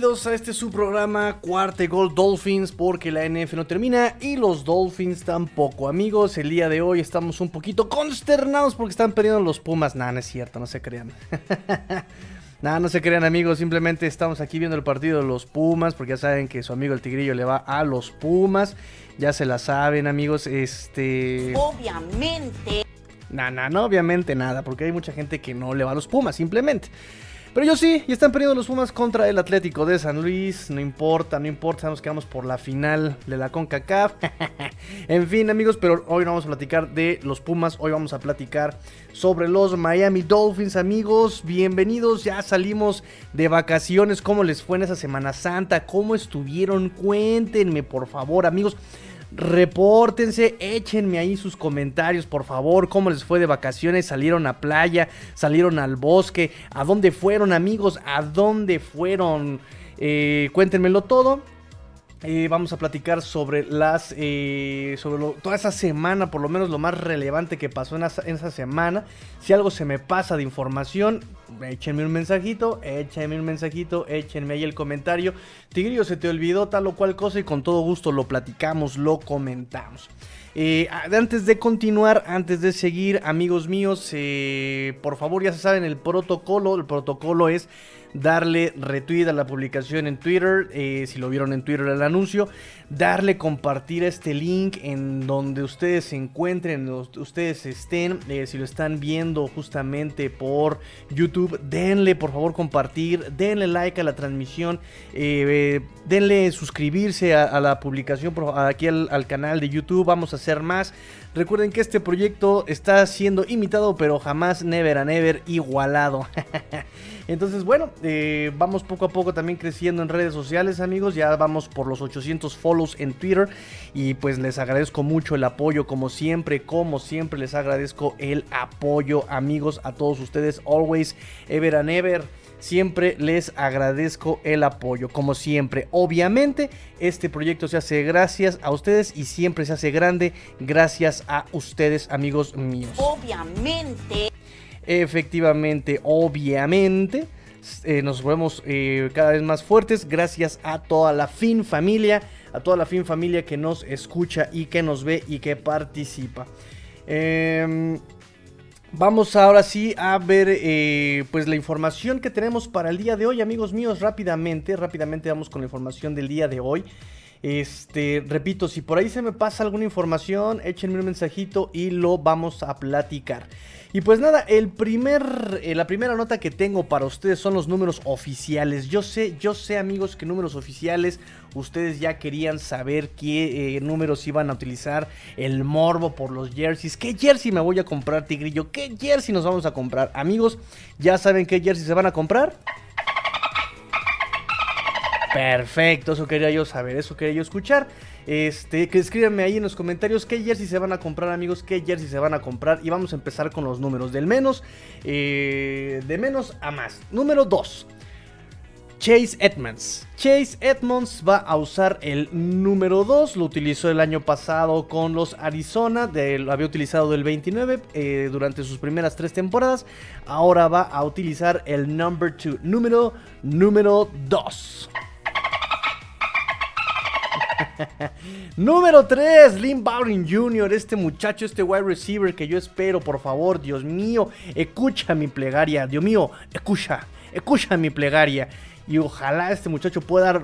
Bienvenidos a este su programa Cuarta Gol Dolphins porque la NF no termina y los Dolphins tampoco. Amigos, el día de hoy estamos un poquito consternados porque están perdiendo los Pumas. Nada, no es cierto, no se crean. Nada, no se crean amigos, simplemente estamos aquí viendo el partido de los Pumas porque ya saben que su amigo el Tigrillo le va a los Pumas. Ya se la saben amigos, este... Obviamente. Nah, nah, no, obviamente nada, porque hay mucha gente que no le va a los Pumas, simplemente. Pero yo sí, y están perdiendo los Pumas contra el Atlético de San Luis. No importa, no importa, sabemos que vamos por la final de la CONCACAF. en fin, amigos, pero hoy no vamos a platicar de los Pumas, hoy vamos a platicar sobre los Miami Dolphins, amigos. Bienvenidos, ya salimos de vacaciones. ¿Cómo les fue en esa Semana Santa? ¿Cómo estuvieron? Cuéntenme, por favor, amigos. Repórtense, échenme ahí sus comentarios, por favor, cómo les fue de vacaciones, salieron a playa, salieron al bosque, a dónde fueron amigos, a dónde fueron, eh, cuéntenmelo todo. Eh, vamos a platicar sobre las eh, sobre toda esa semana, por lo menos lo más relevante que pasó en esa, semana. Si algo se me pasa de información, échenme un mensajito, échenme un mensajito, échenme ahí el comentario. Tigrillo, se te olvidó tal o cual cosa y con todo gusto lo platicamos, lo comentamos. Eh, antes de continuar, antes de seguir, amigos míos, por favor ya se saben el protocolo. El protocolo es darle retweet a la publicación en Twitter, eh, si lo vieron en Twitter el anuncio, darle compartir este link en donde ustedes se encuentren, ustedes estén, eh, si lo están viendo justamente por YouTube, denle por favor compartir, denle like a la transmisión, eh, denle suscribirse a, la publicación aquí al canal de YouTube, vamos a hacer más. Recuerden que este proyecto está siendo imitado, pero jamás, never a never, igualado. Entonces, bueno, eh, vamos poco a poco también creciendo en redes sociales, amigos. Ya vamos por los 800 follows en Twitter. Y pues les agradezco mucho el apoyo, como siempre, como siempre, les agradezco el apoyo, amigos, a todos ustedes. Always, ever and ever. Siempre les agradezco el apoyo, como siempre. Obviamente, este proyecto se hace gracias a ustedes y siempre se hace grande gracias a ustedes, amigos míos. Obviamente. Efectivamente, obviamente. Eh, nos vemos eh, cada vez más fuertes gracias a toda la fin familia, a toda la fin familia que nos escucha y que nos ve y que participa. Em, vamos ahora sí a ver eh, pues la información que tenemos para el día de hoy, amigos míos, rápidamente, rápidamente vamos con la información del día de hoy. Este, repito, si por ahí se me pasa alguna información, échenme un mensajito y lo vamos a platicar. Y pues nada, el primer, eh, la primera nota que tengo para ustedes son los números oficiales. Yo sé, yo sé amigos que números oficiales, ustedes ya querían saber qué eh, números iban a utilizar, el morbo por los jerseys. ¿Qué jersey me voy a comprar, Tigrillo? ¿Qué jersey nos vamos a comprar? Amigos, ¿ya saben qué jersey se van a comprar? Perfecto, eso quería yo saber, eso quería yo escuchar. Este, que escríbanme ahí en los comentarios qué jersey se van a comprar, amigos, qué jersey se van a comprar. Y vamos a empezar con los números, del menos, eh, de menos a más. Número 2. Chase Edmonds. Chase Edmonds va a usar el número 2. Lo utilizó el año pasado con los Arizona. lo había utilizado del 29 eh, durante sus primeras tres temporadas. Ahora va a utilizar el number 2. Número número 2. Número 3, Lynn Bowring Jr., este muchacho, este wide receiver que yo espero, por favor, Dios mío, escucha mi plegaria, Dios mío, escucha, escucha mi plegaria. Y ojalá este muchacho pueda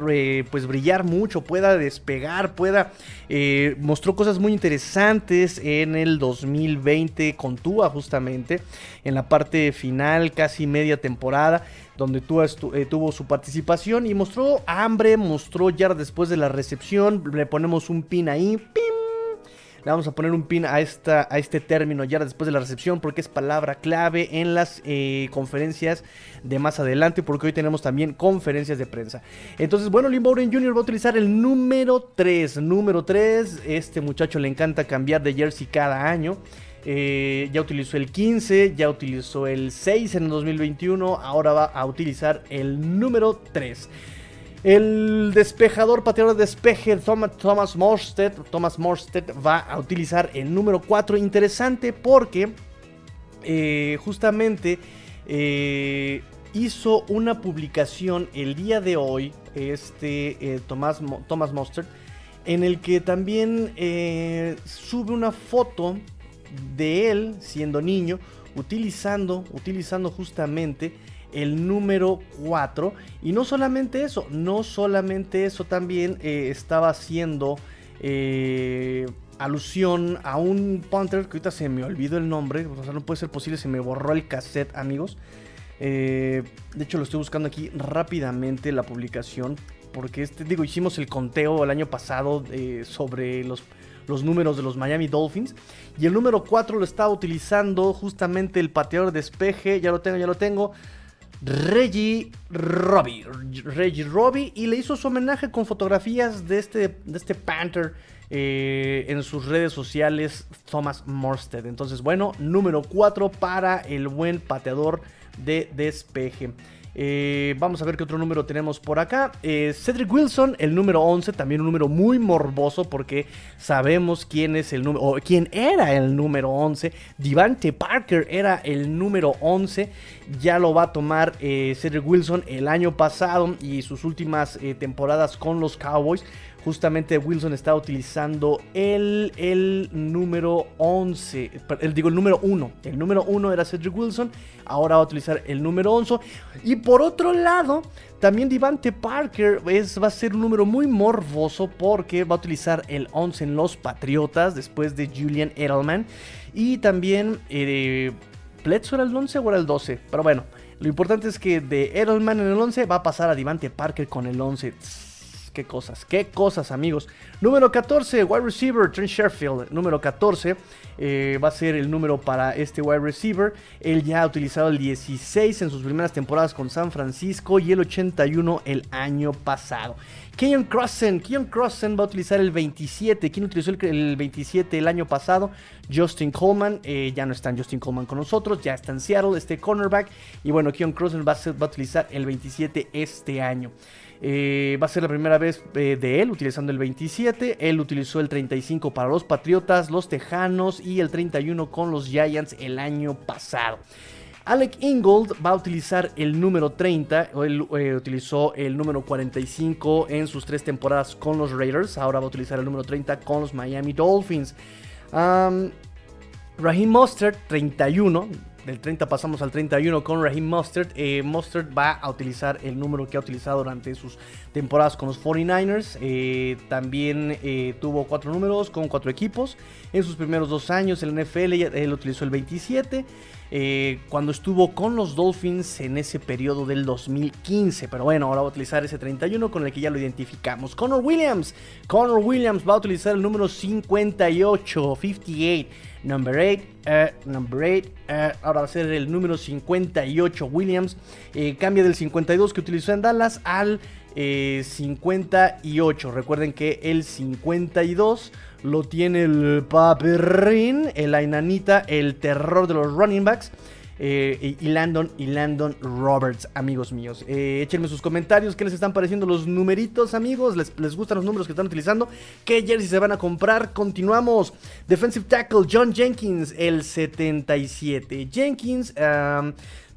pues brillar mucho, pueda despegar, pueda... Eh, mostró cosas muy interesantes en el 2020 con Tua justamente, en la parte final, casi media temporada donde eh, tuvo su participación y mostró hambre, mostró ya después de la recepción. Le ponemos un pin ahí, ¡pim! Le vamos a poner un pin a, este término ya después de la recepción porque es palabra clave en las eh, conferencias de más adelante porque hoy tenemos también conferencias de prensa. Entonces, bueno, Lynn Bowden Jr. va a utilizar el número 3. Número 3, este muchacho le encanta cambiar de jersey cada año. Eh, ya utilizó el 15, ya utilizó el 6 en el 2021, ahora va a utilizar el número 3. El despejador, pateador de despeje Thomas, Thomas Morstead, Thomas va a utilizar el número 4. Interesante porque eh, justamente eh, hizo una publicación el día de hoy, este Thomas, Thomas Mustard, en el que también sube una foto de él siendo niño, utilizando, utilizando justamente el número 4. Y no solamente eso, no solamente eso, también eh, estaba haciendo eh, alusión a un punter que ahorita se me olvidó el nombre. O sea, no puede ser posible, se me borró el cassette, amigos. Eh, de hecho, lo estoy buscando aquí rápidamente la publicación. Porque este, digo, hicimos el conteo el año pasado sobre los, los números de los Miami Dolphins. Y el número 4 lo estaba utilizando justamente el pateador de despeje. Ya lo tengo, ya lo tengo. Reggie Robbie. Reggie Robbie. Y le hizo su homenaje con fotografías de este, de este Panther eh, en sus redes sociales, Thomas Morsted. Entonces, bueno, número 4 para el buen pateador de despeje. Eh, vamos a ver qué otro número tenemos por acá. Eh, Cedric Wilson, el número 11, también un número muy morboso porque sabemos quién es el número, o quién era el número 11. Divante Parker era el número 11. Ya lo va a tomar eh, Cedric Wilson el año pasado y sus últimas temporadas con los Cowboys justamente Wilson estaba utilizando el, el número 11, el, digo el número 1. El número 1 era Cedric Wilson, ahora va a utilizar el número 11. Y por otro lado, también Divante Parker es, va a ser un número muy morboso porque va a utilizar el 11 en los Patriotas después de Julian Edelman. Y también, eh, ¿Pletzo era el 11 o era el 12? Pero bueno, lo importante es que de Edelman en el 11 va a pasar a Divante Parker con el 11 qué cosas, qué cosas, amigos. Número 14, wide receiver, Trent Sherfield. Número 14 eh, va a ser el número para este wide receiver. Él ya ha utilizado el 16 en sus primeras temporadas con San Francisco y el 81 el año pasado. Keon Crossen, Keon Crossen va a utilizar el 27. ¿Quién utilizó el, 27 el año pasado? Justin Coleman. Eh, ya no está Justin Coleman con nosotros. Ya está en Seattle, este cornerback. Y bueno, Keon Crossen va a utilizar el 27 este año. Eh, va a ser la primera vez eh, de él utilizando el 27. Él utilizó el 35 para los Patriotas, los Tejanos y el 31 con los Giants el año pasado. Alec Ingold va a utilizar el número 30, él eh, utilizó el número 45 en sus tres temporadas con los Raiders, ahora va a utilizar el número 30 con los Miami Dolphins. Raheem Mostert, 31, del 30 pasamos al 31 con Raheem Mustard. Eh, Mustard va a utilizar el número que ha utilizado durante sus temporadas con los 49ers. Eh, también eh, tuvo cuatro números con cuatro equipos. En sus primeros dos años en la NFL él utilizó el 27. cuando estuvo con los Dolphins en ese periodo del 2015. Pero bueno, ahora va a utilizar ese 31 con el que ya lo identificamos. Connor Williams. Connor Williams va a utilizar el número 58, 58. Number 8, eh, number 8, eh, ahora va a ser el número 58 Williams. Eh, cambia del 52 que utilizó en Dallas al 58. Recuerden que el 52 lo tiene el Paperrin, el Ainanita, el terror de los running backs. Eh, y Landon y Landon Roberts, amigos míos. Eh, échenme sus comentarios, qué les están pareciendo los numeritos, amigos. ¿Les, ¿Les, gustan los números que están utilizando? ¿Qué jersey se van a comprar? Continuamos. Defensive Tackle John Jenkins, el 77. Jenkins.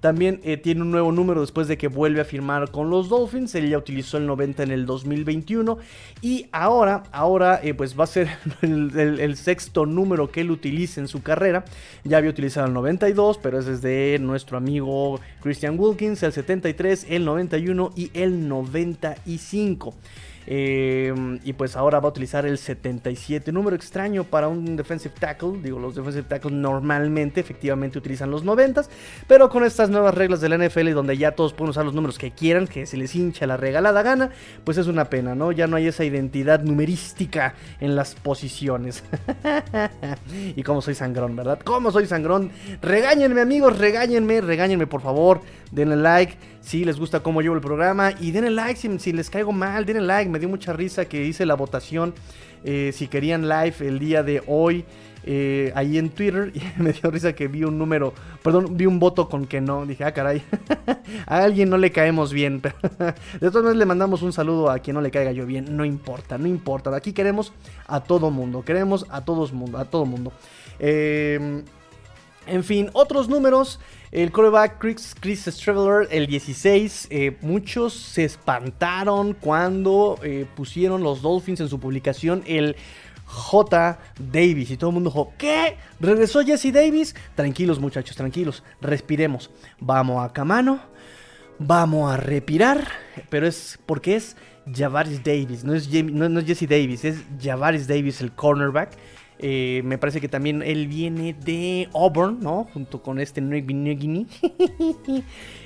También eh, tiene un nuevo número después de que vuelve a firmar con los Dolphins. Él ya utilizó el 90 en el 2021. Y ahora, ahora eh, pues va a ser el, sexto número que él utilice en su carrera. Ya había utilizado el 92, pero es de nuestro amigo Christian Wilkins, el 73, el 91 y el 95. Eh, y pues ahora va a utilizar el 77, número extraño para un defensive tackle. Digo, los defensive tackles normalmente efectivamente utilizan los 90, pero con estas nuevas reglas de la NFL donde ya todos pueden usar los números que quieran, que se les hincha la regalada gana, pues es una pena, ¿no? Ya no hay esa identidad numerística en las posiciones. y como soy sangrón, ¿verdad? Como soy sangrón. Regáñenme amigos, regáñenme, regáñenme por favor, denle like si les gusta cómo llevo el programa y denle like si, les caigo mal, denle like, me dio mucha risa que hice la votación eh, si querían live el día de hoy. Eh, ahí en Twitter y me dio risa que vi un número, perdón, vi un voto con que no. Dije, ah, caray, a alguien no le caemos bien. de todas maneras, le mandamos un saludo a quien no le caiga yo bien. No importa, no importa. Aquí queremos a todo mundo, queremos a todos mundo, a todo mundo. Eh, En fin, otros números. El coreback Chris, Chris el 16. eh, muchos se espantaron cuando eh, pusieron los Dolphins en su publicación el J. Davis. Y todo el mundo dijo, ¿qué? ¿Regresó Jesse Davis? Tranquilos muchachos, tranquilos. Respiremos. Vamos a Camano. Vamos a respirar. Pero es porque es Javaris Davis. No es, no- no es Jesse Davis, es Javaris Davis el cornerback. Eh, me parece que también él viene de Auburn, ¿no? Junto con este Nuevi Nuegini.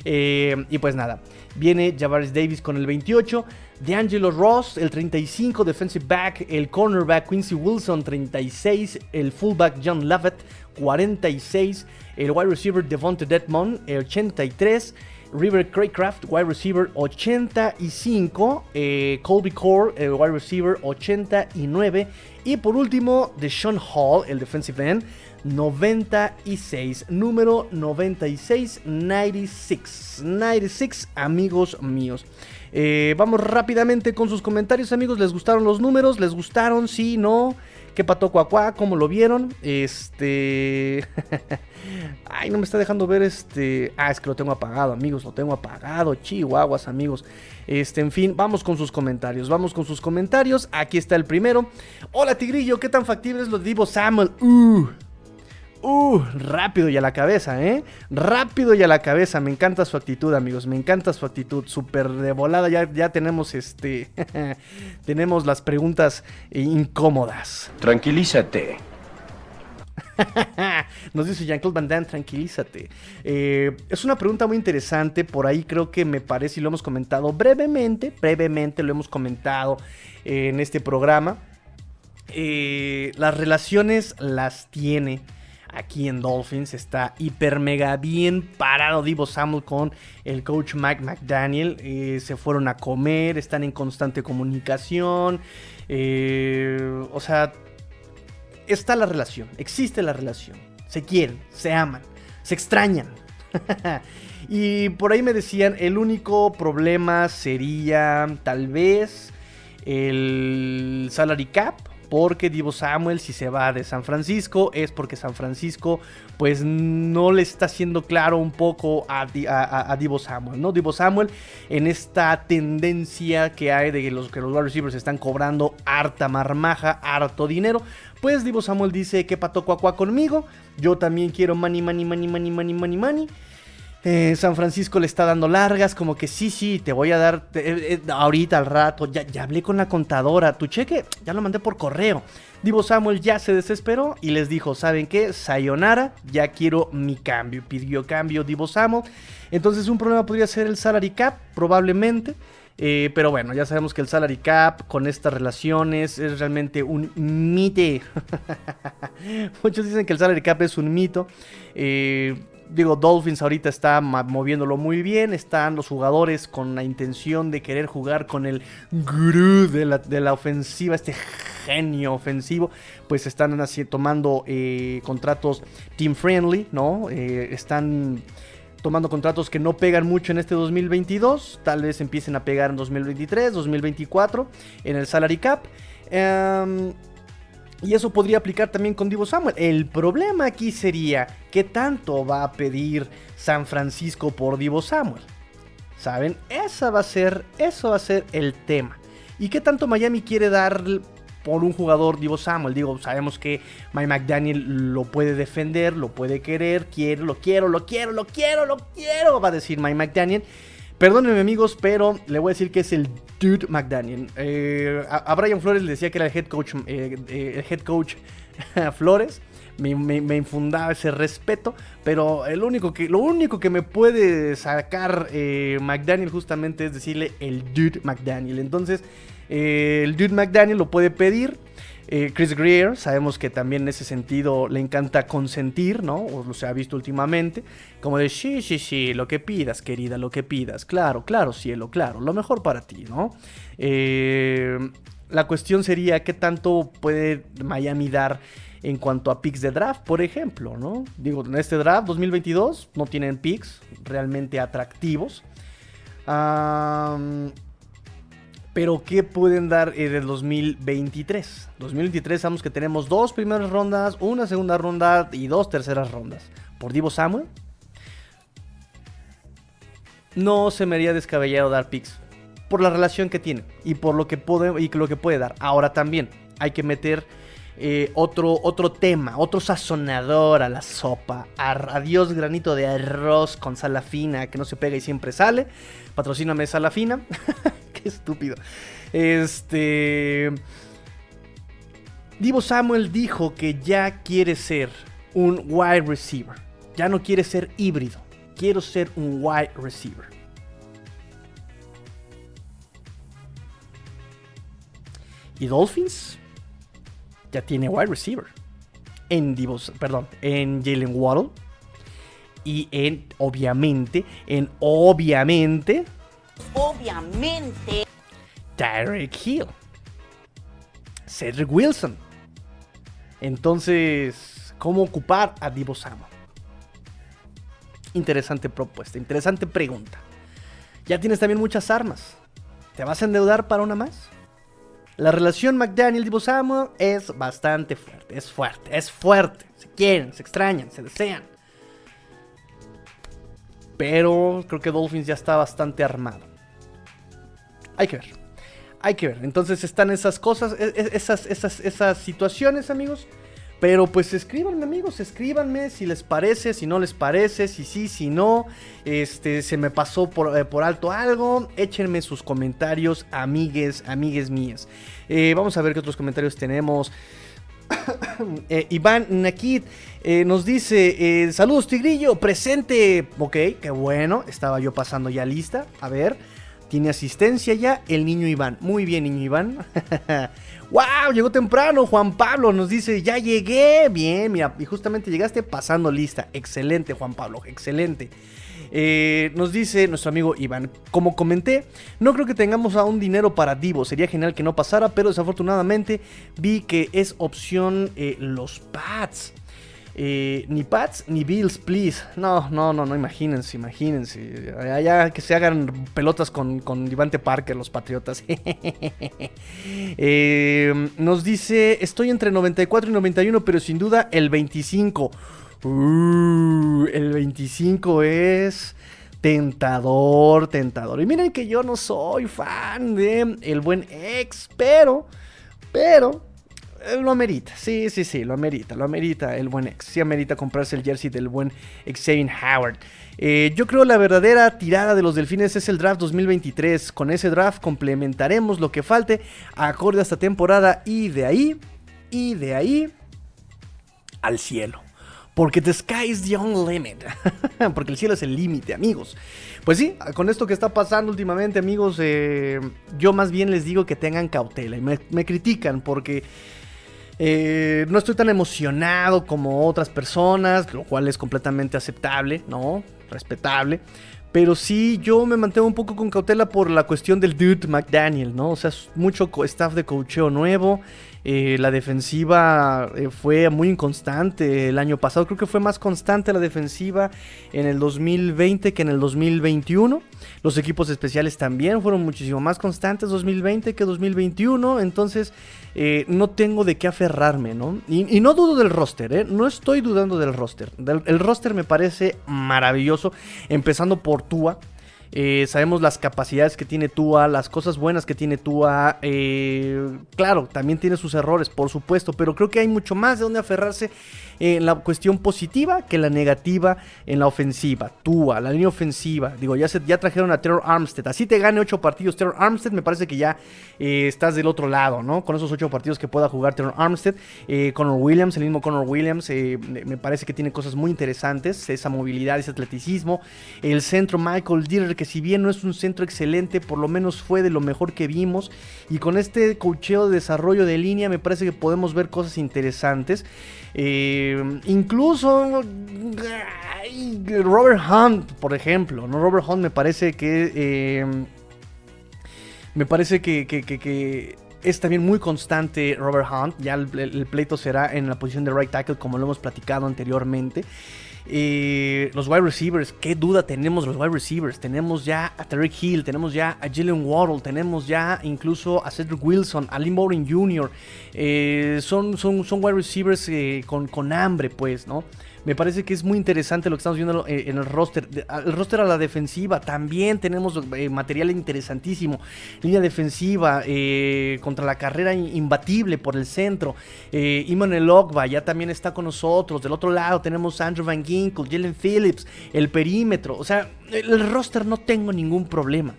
Eh, y pues nada, viene Javaris Davis con el 28, DeAngelo Ross, el 35, defensive back, el cornerback Quincy Wilson, 36, el fullback John Lovett, 46, el wide receiver Devonta Detmon, el 83, River Craycraft, wide receiver 85. eh, Colby Core, el wide receiver 89. Y por último, Deshaun Hall, el defensive end, 96. Número 96, 96. 96, amigos míos. Eh, vamos rápidamente con sus comentarios, amigos. ¿Les gustaron los números? ¿Les gustaron? Sí, no. ¿Qué pató cuacuá? ¿Cómo lo vieron? Este. Ay, no me está dejando ver este. Ah, es que lo tengo apagado, amigos. Lo tengo apagado. Chihuahuas, amigos. Este, en fin, vamos con sus comentarios. Vamos con sus comentarios. Aquí está el primero. Hola, Tigrillo. ¿Qué tan factible es lo Divo Samuel? Uh. Uh, rápido y a la cabeza, ¿eh? Rápido y a la cabeza. Me encanta su actitud, amigos. Me encanta su actitud. Súper de volada. Ya, ya tenemos este. tenemos las preguntas eh, incómodas. Tranquilízate. Nos dice Jean-Claude Van Damme, tranquilízate. Eh, es una pregunta muy interesante, por ahí creo que me parece y lo hemos comentado brevemente, brevemente lo hemos comentado eh, en este programa. Eh, las relaciones las tiene aquí en Dolphins, está hiper mega bien parado Divo Samuel con el coach Mike McDaniel. Eh, se fueron a comer, están en constante comunicación. eh, o sea, está la relación, existe la relación. Se quieren, se aman, se extrañan. y por ahí me decían, el único problema sería tal vez el salary cap. Porque Divo Samuel, si se va de San Francisco, es porque San Francisco, pues no le está haciendo claro un poco a, Di- a- a- a Divo Samuel, ¿no? Divo Samuel, en esta tendencia que hay de que los, que los wide receivers están cobrando harta marmaja, harto dinero, pues Divo Samuel dice que pato cuacua conmigo. Yo también quiero money, money, money, money, money, money, money. Eh, San Francisco le está dando largas, como que sí, sí, te voy a dar eh, eh, ahorita al rato. Ya, ya hablé con la contadora. Tu cheque ya lo mandé por correo. Divo Samuel ya se desesperó y les dijo: ¿Saben qué? Sayonara, ya quiero mi cambio. Pidió cambio Divo Samuel. Entonces, un problema podría ser el salary cap, probablemente. Pero bueno, ya sabemos que el salary cap con estas relaciones es realmente un mite. Muchos dicen que el salary cap es un mito. Eh, digo, Dolphins ahorita está moviéndolo muy bien. Están los jugadores con la intención de querer jugar con el gurú de la, ofensiva, este genio ofensivo. Pues están así, tomando eh, contratos team friendly, ¿no? Eh, están tomando contratos que no pegan mucho en este 2022, tal vez empiecen a pegar en 2023, 2024 en el salary cap. Em, y eso podría aplicar también con Divo Samuel. El problema aquí sería qué tanto va a pedir San Francisco por Divo Samuel. ¿Saben? Esa va a ser, eso va a ser el tema. ¿Y qué tanto Miami quiere dar por un jugador Divo Samuel? Digo, sabemos que Mike McDaniel lo puede defender, lo puede querer, quiere, lo quiero, lo quiero, lo quiero, lo quiero, va a decir Mike McDaniel. Perdónenme amigos, pero le voy a decir que es el Dude McDaniel. Eh, a, Brian Flores le decía que era el head coach, eh, eh, el head coach Flores. Me, me- infundaba ese respeto, pero el único que, lo único que me puede sacar McDaniel justamente es decirle el Dude McDaniel. Entonces, el Dude McDaniel lo puede pedir. Eh, Chris Greer, sabemos que también en ese sentido le encanta consentir, ¿no? O lo se ha visto últimamente. Como de, sí, sí, sí, lo que pidas, querida, lo que pidas. Claro, claro, cielo, claro, lo mejor para ti, ¿no? Eh, la cuestión sería qué tanto puede Miami dar en cuanto a picks de draft, por ejemplo, ¿no? Digo, en este draft 2022 no tienen picks realmente atractivos. Pero ¿qué pueden dar en el 2023? 2023 sabemos que tenemos dos primeras rondas, una segunda ronda y dos terceras rondas. Por Divo Samuel. No se me haría descabellado dar picks. Por la relación que tiene y por lo que puede, lo que puede dar. Ahora también hay que meter eh, otro, otro tema, otro sazonador a la sopa. Adiós granito de arroz con sal fina que no se pega y siempre sale. Patrocíname sala fina. Estúpido. Este. Divo Samuel dijo que ya quiere ser un wide receiver. Ya no quiere ser híbrido. Quiero ser un wide receiver. Y Dolphins ya tiene wide receiver. En Divo, perdón, en Jalen Waddle y en, obviamente, en obviamente. Obviamente. Tyreek Hill. Cedric Wilson. Entonces, ¿cómo ocupar a Divo? Interesante propuesta, interesante pregunta. Ya tienes también muchas armas. ¿Te vas a endeudar para una más? La relación McDaniel-Divo Samuel es bastante fuerte, es fuerte, es fuerte. Se quieren, se extrañan, se desean. Pero creo que Dolphins ya está bastante armado. Hay que ver. Hay que ver. Entonces están esas cosas, e, e, esas, esas, esas situaciones, amigos. Pero pues escríbanme, amigos, escríbanme si les parece, si no les parece, si sí, si no. Este, se me pasó por, eh, alto algo. Échenme sus comentarios, amigues, amigues mías. Eh, vamos a ver qué otros comentarios tenemos. Eh, Iván Nakid eh, nos dice: Saludos, Tigrillo, presente. Ok, qué bueno. Estaba yo pasando ya lista. A ver, tiene asistencia ya el niño Iván. Muy bien, niño Iván. ¡Wow! Llegó temprano. Juan Pablo nos dice: Ya llegué. Bien, mira, y justamente llegaste pasando lista. Excelente, Juan Pablo, excelente. Eh, nos dice nuestro amigo Iván, como comenté, no creo que tengamos aún dinero para Divo, sería genial que no pasara, pero desafortunadamente vi que es opción eh, los Pats. Ni Pats ni Bills, please. No, no, no, no, imagínense, imagínense. Allá que se hagan pelotas con, con Parker, los Patriotas. nos dice, estoy entre 94 y 91, pero sin duda el 25. Uh, el 25 es tentador, tentador. Y miren que yo no soy fan de el buen ex, pero, pero, lo amerita. Sí, sí, sí, lo amerita, lo amerita el buen ex. Sí amerita comprarse el jersey del buen Xavier Howard. Eh, yo creo la verdadera tirada de los delfines es el draft 2023. Con ese draft complementaremos lo que falte acorde a esta temporada y de ahí, y de ahí al cielo. Porque the sky is the only limit. Porque el cielo es el límite, amigos. Pues sí, con esto que está pasando últimamente, amigos, eh, yo más bien les digo que tengan cautela. Y me, critican porque eh, no estoy tan emocionado como otras personas, lo cual es completamente aceptable, ¿no? Respetable. Pero sí, yo me mantengo un poco con cautela por la cuestión del Dude McDaniel, ¿no? O sea, es mucho staff de coacheo nuevo. Eh, la defensiva eh, fue muy inconstante el año pasado. Creo que fue más constante la defensiva en el 2020 que en el 2021. Los equipos especiales también fueron muchísimo más constantes 2020 que 2021. Entonces eh, no tengo de qué aferrarme, ¿no? Y, no dudo del roster, No estoy dudando del roster. el roster me parece maravilloso. Empezando por Tua. Eh, sabemos las capacidades que tiene Tua, las cosas buenas que tiene Tua. Eh, claro, también tiene sus errores, por supuesto, pero creo que hay mucho más de donde aferrarse en la cuestión positiva que la negativa en la ofensiva. Tua, la línea ofensiva. Digo, ya, se, ya trajeron a Terror Armstead. Así te gane 8 partidos Terror Armstead, me parece que ya eh, estás del otro lado, ¿no? Con esos 8 partidos que pueda jugar Terror Armstead. Connor Williams, el mismo Connor Williams, me parece que tiene cosas muy interesantes. Esa movilidad, ese atleticismo. El centro Michael Dieter, que si bien no es un centro excelente, por lo menos fue de lo mejor que vimos. Y con este cocheo de desarrollo de línea me parece que podemos ver cosas interesantes. Eh, incluso Robert Hunt, por ejemplo. ¿no? Robert Hunt me parece que... Eh, me parece que, es también muy constante Robert Hunt. Ya el, pleito será en la posición de right tackle como lo hemos platicado anteriormente. Los wide receivers, qué duda tenemos los wide receivers. Tenemos ya a Tarek Hill, tenemos ya a Jalen Waddle, tenemos ya incluso a Cedric Wilson, a Lee Morin Jr. Son, son, son wide receivers eh, con, con hambre, pues, ¿no? Me parece que es muy interesante lo que estamos viendo en el roster. El roster a la defensiva también tenemos eh, material interesantísimo. Línea defensiva eh, contra la carrera imbatible por el centro. Eh, Iman ya también está con nosotros. Del otro lado tenemos Andrew Van Ginkle, Jalen Phillips, el perímetro. O sea, el roster no tengo ningún problema.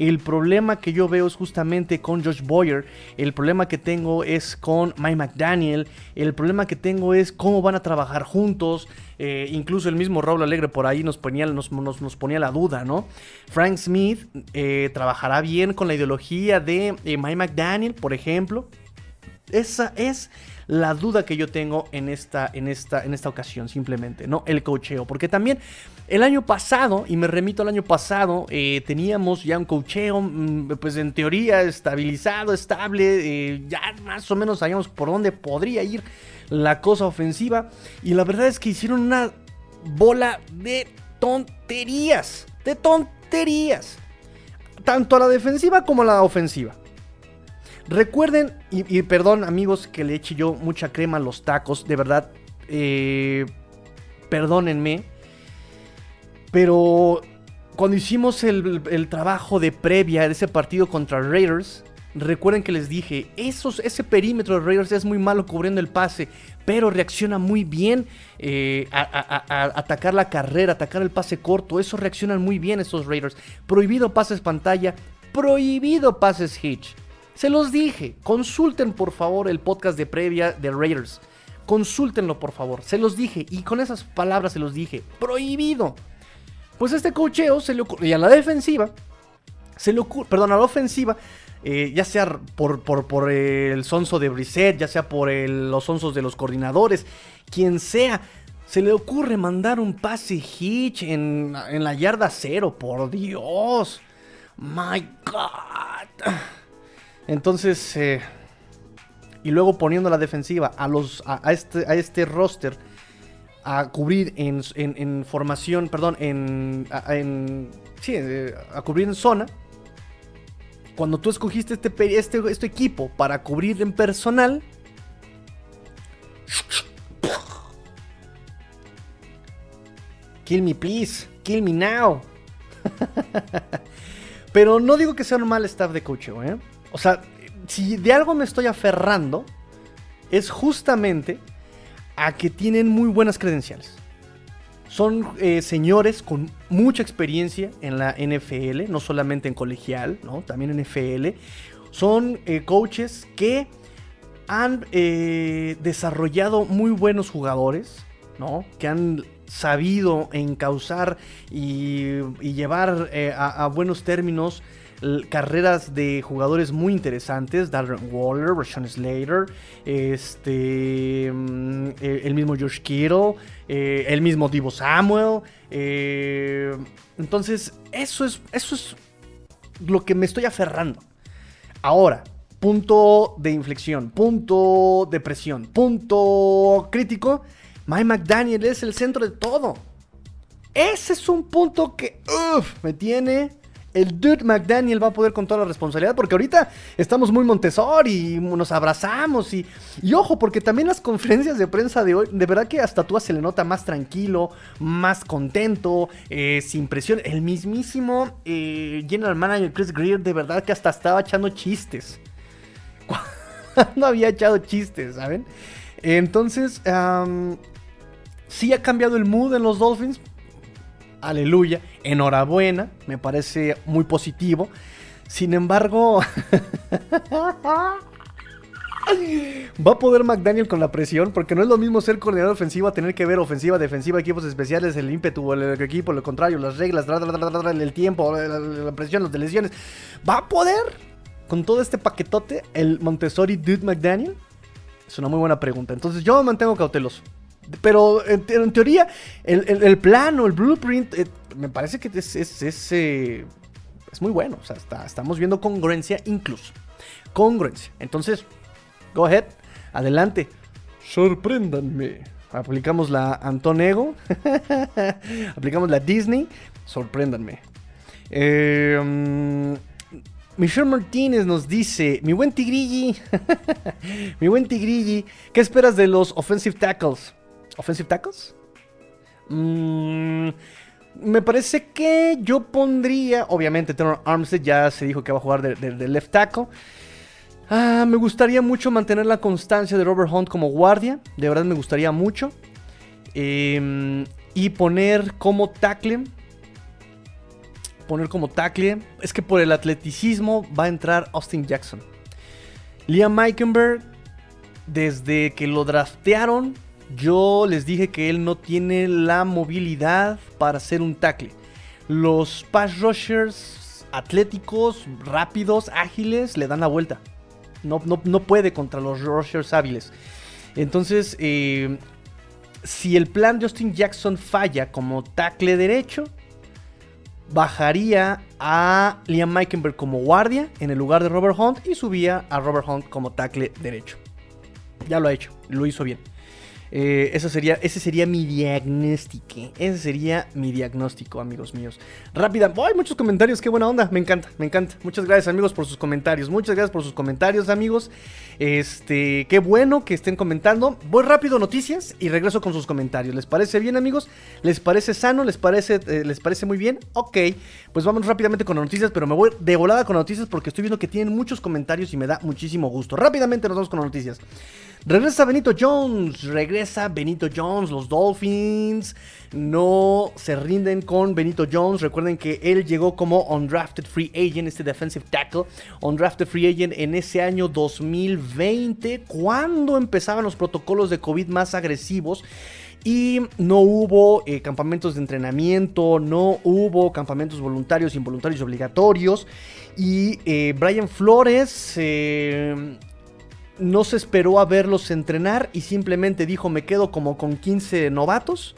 El problema que yo veo es justamente con Josh Boyer. El problema que tengo es con Mike McDaniel. El problema que tengo es cómo van a trabajar juntos. Eh, incluso el mismo Raúl Alegre por ahí nos ponía, nos, nos, ponía la duda, ¿no? Frank Smith eh, trabajará bien con la ideología de eh, Mike McDaniel, por ejemplo. Esa es la duda que yo tengo en esta, en esta, en esta ocasión, simplemente, ¿no? El cocheo. Porque también el año pasado, y me remito al año pasado, eh, teníamos ya un cocheo, mm, pues en teoría estabilizado, estable, eh, ya más o menos sabíamos por dónde podría ir la cosa ofensiva. Y la verdad es que hicieron una bola de tonterías, de tonterías. Tanto a la defensiva como a la ofensiva. Recuerden, y, perdón amigos que le eche yo mucha crema a los tacos, de verdad, eh, perdónenme, pero cuando hicimos el, trabajo de previa de ese partido contra Raiders, recuerden que les dije, esos, ese perímetro de Raiders es muy malo cubriendo el pase, pero reacciona muy bien eh, a, atacar la carrera, atacar el pase corto, eso reaccionan muy bien esos Raiders. Prohibido pases pantalla, prohibido pases hitch. Se los dije, consulten por favor el podcast de previa de Raiders. Consúltenlo por favor, se los dije y con esas palabras se los dije, prohibido. Pues este cocheo se le ocurre, y a la defensiva, se le ocurre, perdón, a la ofensiva, eh, ya sea por, por, el sonso de Brissett, ya sea por los sonsos de los coordinadores, quien sea, se le ocurre mandar un pase hitch en, en la yarda cero, por Dios. My God. Entonces, eh, y luego poniendo la defensiva a, los, a, este, a este roster a cubrir en, formación, perdón, en, sí, eh, a cubrir en zona. Cuando tú escogiste este, este, este equipo para cubrir en personal, Kill me, please. Kill me now. Pero no digo que sea un mal staff de coach, ¿eh? O sea, si de algo me estoy aferrando, es justamente a que tienen muy buenas credenciales. Son eh, señores con mucha experiencia en la NFL, no solamente en colegial, ¿no? también en NFL. Son eh, coaches que han eh, desarrollado muy buenos jugadores, ¿no? que han sabido encauzar y, llevar a, a buenos términos carreras de jugadores muy interesantes. Darren Waller, Rashawn Slater, este, mm, el mismo Josh Kittle, eh, el mismo Divo Samuel. Eh, entonces, eso es, eso es lo que me estoy aferrando. Ahora, punto de inflexión, punto de presión, punto crítico. Mike McDaniel es el centro de todo. Ese es un punto que me tiene el Dude McDaniel va a poder con toda la responsabilidad, porque ahorita estamos muy Montessori y nos abrazamos y, y ojo, porque también las conferencias de prensa de hoy, de verdad que hasta tú se le nota más tranquilo, más contento, eh, sin presión. El mismísimo eh, General Manager Chris Greer, de verdad que hasta estaba echando chistes. no había echado chistes, ¿saben? Entonces, sí ha cambiado el mood en los Dolphins, aleluya, enhorabuena, me parece muy positivo. Sin embargo, ¿va a poder McDaniel con la presión? Porque no es lo mismo ser coordinador ofensivo tener que ver ofensiva, defensiva, equipos especiales, el ímpetu, el, equipo, lo contrario, las reglas, el tiempo, la, presión, las lesiones. ¿Va a poder con todo este paquetote el Montessori Dude McDaniel? Es una muy buena pregunta. Entonces yo me mantengo cauteloso. Pero en, teoría, el, plano, el blueprint, eh, me parece que es, es, eh, es, muy bueno. O sea, estamos viendo congruencia incluso. Congruencia. Entonces, go ahead, adelante. Sorpréndanme. aplicamos la Antonego, aplicamos la Disney, sorpréndanme. Eh, Michelle Martínez nos dice, mi buen Tigrilli, mi buen Tigrilli, ¿qué esperas de los offensive tackles? ¿Offensive tackles? Mm, me parece que yo pondría, obviamente Tenor Armstead ya se dijo que va a jugar de, left tackle. Ah, me gustaría mucho mantener la constancia de Robert Hunt como guardia, de verdad me gustaría mucho. Em, y poner como tackle poner como tackle es que por el atleticismo va a entrar Austin Jackson. Liam Meikenberg, desde que lo draftearon, yo les dije que él no tiene la movilidad para ser un tackle. Los pass rushers atléticos, rápidos, ágiles, le dan la vuelta. No, no, puede contra los rushers hábiles. Entonces, eh, si el plan de Austin Jackson falla como tackle derecho, bajaría a Liam Meikenberg como guardia en el lugar de Robert Hunt y subía a Robert Hunt como tackle derecho. Ya lo ha hecho, lo hizo bien. Eh, sería, ese sería mi diagnóstico. Ese sería mi diagnóstico, amigos míos. Rápida. hay muchos comentarios! ¡Qué buena onda! Me encanta, me encanta. Muchas gracias, amigos, por sus comentarios. Muchas gracias por sus comentarios, amigos. Este, qué bueno que estén comentando. Voy rápido noticias y regreso con sus comentarios. ¿Les parece bien, amigos? ¿Les parece sano? ¿Les parece, eh, ¿les parece muy bien? Ok, pues vamos rápidamente con las noticias, pero me voy de volada con las noticias porque estoy viendo que tienen muchos comentarios y me da muchísimo gusto. Rápidamente nos vamos con las noticias. Regresa Benito Jones, regresa Benito Jones, los Dolphins no se rinden con Benito Jones. Recuerden que él llegó como undrafted free agent, este defensive tackle, undrafted free agent en ese año 2020, cuando empezaban los protocolos de COVID más agresivos. Y no hubo eh, campamentos de entrenamiento, no hubo campamentos voluntarios, involuntarios, obligatorios. Y eh, Brian Flores eh, no se esperó a verlos entrenar y simplemente dijo me quedo como con 15 novatos,